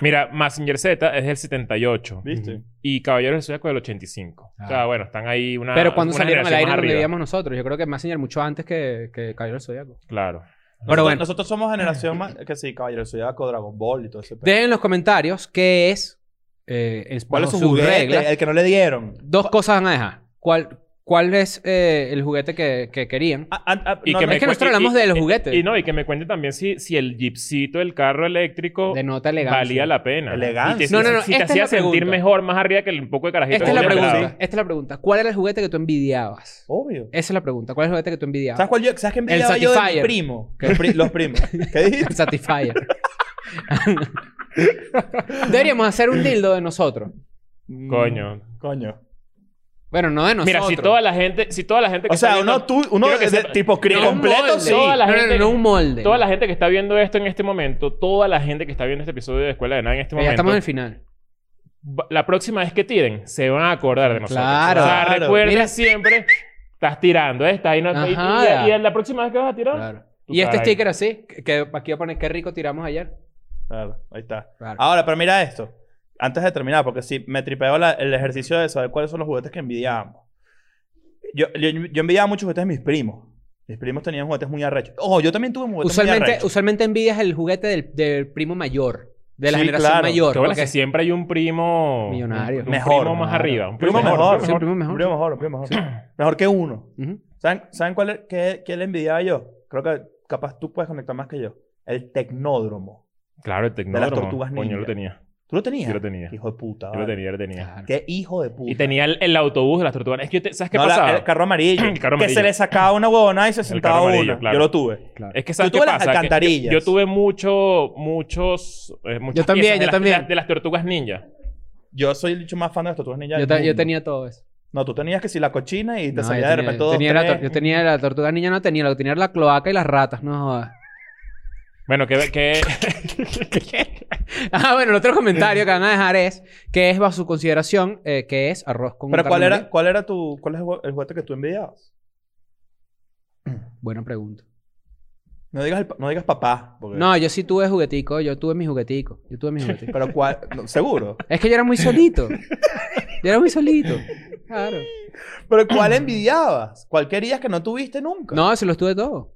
Mira, Mazinger Z es del 78. ¿Viste? Y Caballero del Zodiaco del 85. O sea, Ah. bueno, están ahí una. Pero cuando una salieron al aire donde vivíamos nosotros, yo creo que Massinger mucho antes que, que Caballero del Zodiaco. Claro. Pero Nosotros- bueno. Nosotros somos generación más... Que sí, Caballero del Zodiaco, Dragon Ball y todo ese. Dejen en los comentarios qué es, eh, es- ¿Cuál es su sus juguete? reglas. El que no le dieron. Dos cosas van a dejar. ¿Cuál, cuál es eh, el juguete que, que querían? Ah, ah, ah, Y no, que no, me es que nosotros hablamos y- de los y- juguetes. Y, no, y que me cuente también si, si el jeepcito, el carro eléctrico, Denota elegancia. valía la pena. Elegancia. Y te- No, no, no, Si te esta es hacía la sentir pregunta. mejor, más arriba que el poco de carajito. Esta que es la pregunta. Esta es la pregunta. ¿Cuál era el juguete que tú envidiabas? Obvio. Esa es la pregunta. ¿Cuál es el juguete que tú envidiabas? ¿Sabes cuál yo? ¿Sabes qué envidiaba yo de mi Satisfyer. primo? Los, pri- los primos. ¿Qué dijiste? Satisfyer. Deberíamos hacer un dildo de nosotros. Coño. Coño. Bueno, no de nosotros. Mira, si toda la gente, si toda la gente que O sea, está uno, viendo- tú, uno quiero que de- sepa- tipo cri- No, un completo, molde. sí. Toda la no, no, gente- no, no, un molde. Toda la gente que está viendo esto en este momento, toda la gente que está viendo este episodio de Escuela de Nada en este Que ya momento, estamos en el final. va- la próxima vez que tiren, se van a acordar de nosotros. Claro. O sea, Claro. recuerda Mira. siempre, estás tirando, ¿eh? Estás ahí, no, y, Ajá. y- y la próxima vez que vas a tirar, Claro. Tu Y este cara sticker así, que, que aquí voy a poner qué rico tiramos ayer. Claro, ahí está. Claro. Ahora, pero mira esto. Antes de terminar, porque si me tripeo la- el ejercicio de saber cuáles son los juguetes que envidiábamos. Yo, yo, yo envidiaba muchos juguetes de mis primos. Mis primos tenían juguetes muy arrechos. Ojo, yo también tuve juguetes muy Usualmente, arrechos. usualmente envidias el juguete del, del primo mayor. De la Sí, generación claro. mayor. Porque- que siempre hay un primo... Millonario. Un, un Mejor, primo más arriba. Un Primo mejor. Un primo mejor. Un primo mejor, un primo mejor. Mejor que uno. ¿Saben, ¿saben cuál es, qué, qué le envidiaba yo? Creo que capaz tú puedes conectar más que yo. El tecnódromo. Claro, el tecnódromo. tortugas Coño, yo ninja. lo tenía. ¿Tú lo tenías? Yo lo tenía. Hijo de puta. Yo lo tenía, yo lo tenía. Claro. Qué hijo de puta. Y tenía el, el autobús de las tortugas. Es que te- ¿sabes qué No, la- pasaba? el carro amarillo. El carro Que se le sacaba una huevona y se sentaba amarillo, una. claro. Yo lo tuve. Claro. Es que ¿sabes Yo qué tuve las pasa? Que yo- alcantarillas. Yo, tuve mucho, muchos... eh, muchas Yo también, de yo las- también. De, las, de las tortugas ninja. Yo soy el más fan de las tortugas ninja. yo, ta- tenía todo eso. No, tú tenías que si la cochina y te No, salía de repente tenía tres. tor- Yo tenía la tortuga niña, no tenía. Lo que tenía era la cloaca y las ratas. No jodas. Bueno, que... que Ah, bueno, el otro comentario que van a dejar es que es bajo su consideración eh, que es arroz con Pero ¿cuál era, cuál era tu... ¿Cuál es el juguete que tú envidiabas? Buena pregunta. No digas, el no digas papá. porque- No, yo sí tuve juguetico, yo tuve mi juguetico. Yo tuve mi juguetico. Pero ¿cuál? no, ¿Seguro? es que yo era muy solito. Yo era muy solito. Claro. ¿Pero cuál envidiabas? ¿Cuál querías que no tuviste nunca? No, se los tuve todos.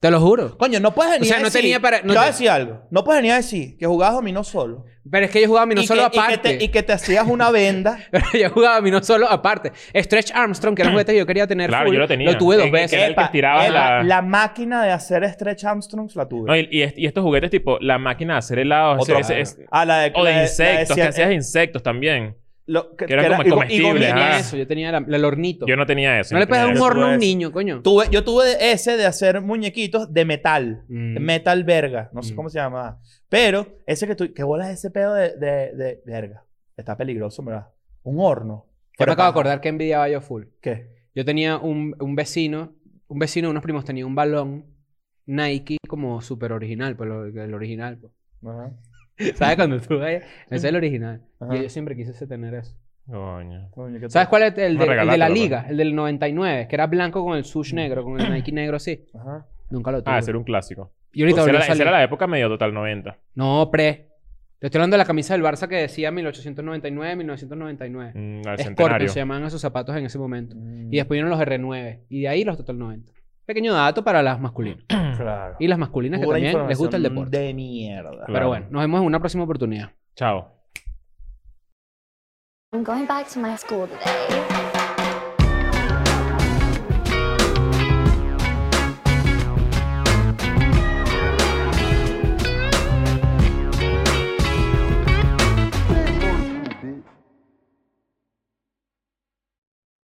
Te lo juro. Coño, no puedes venir O sea, a no decir... tenía para- no Te voy a decir algo. No puedes venir a decir que jugabas dominó solo. Pero es que yo jugaba a mí no y solo que, y que aparte. te, y que te hacías una venda. Pero yo jugaba a mí no solo aparte. Stretch Armstrong, que era un juguete que yo quería tener Claro, full, yo lo tenía. Lo tuve dos veces. que era el que estiraba epa, la- la máquina de hacer stretch Armstrongs la tuve. No, y, y est- y estos juguetes tipo la máquina de hacer helados. Otro. ese- ese- es- Ah, la de, o la de la insectos, que cien- hacías insectos también. Lo- que, que eran que como comestibles. Yo tenía eso, yo tenía la- el hornito. Yo no tenía eso. no le puedes dar un horno a un niño, coño. Tuve, yo tuve ese de hacer muñequitos de metal. Mm. Metal verga. No sé Mm. cómo se llama. Pero ese que tú... ¿Qué bolas ese pedo de, de, de verga? Está peligroso, ¿verdad? Un horno. Yo me acabo de acordar que envidiaba yo full. ¿Qué? Yo tenía un, un vecino, un vecino de unos primos tenía un balón Nike como súper original, pues el original. Pues. Ajá. ¿Sabes cuando tú vayas? Ese es el original. Ajá. Y yo siempre quise tener eso. Coño. Coño, ¿qué ¿Sabes cuál es el de, el de la regalátelo, liga? pues. El del 99, que era blanco con el sush negro, con el Nike negro así. Ajá. Nunca lo tuve. Ah, ese era un clásico. Y ahorita esa, era, a esa era la época medio total 90. No, pre. Te estoy hablando de la camisa del Barça que decía 1899, 1999. Mm, al Scorpion se llamaban esos zapatos en ese momento. Mm, Y después vinieron los R9. Y de ahí los Total 90. Pequeño dato para las masculinas. Claro. Y las masculinas que también les gusta el deporte. De mierda. Claro. Pero bueno, nos vemos en una próxima oportunidad. Chao. I'm going back to my school today.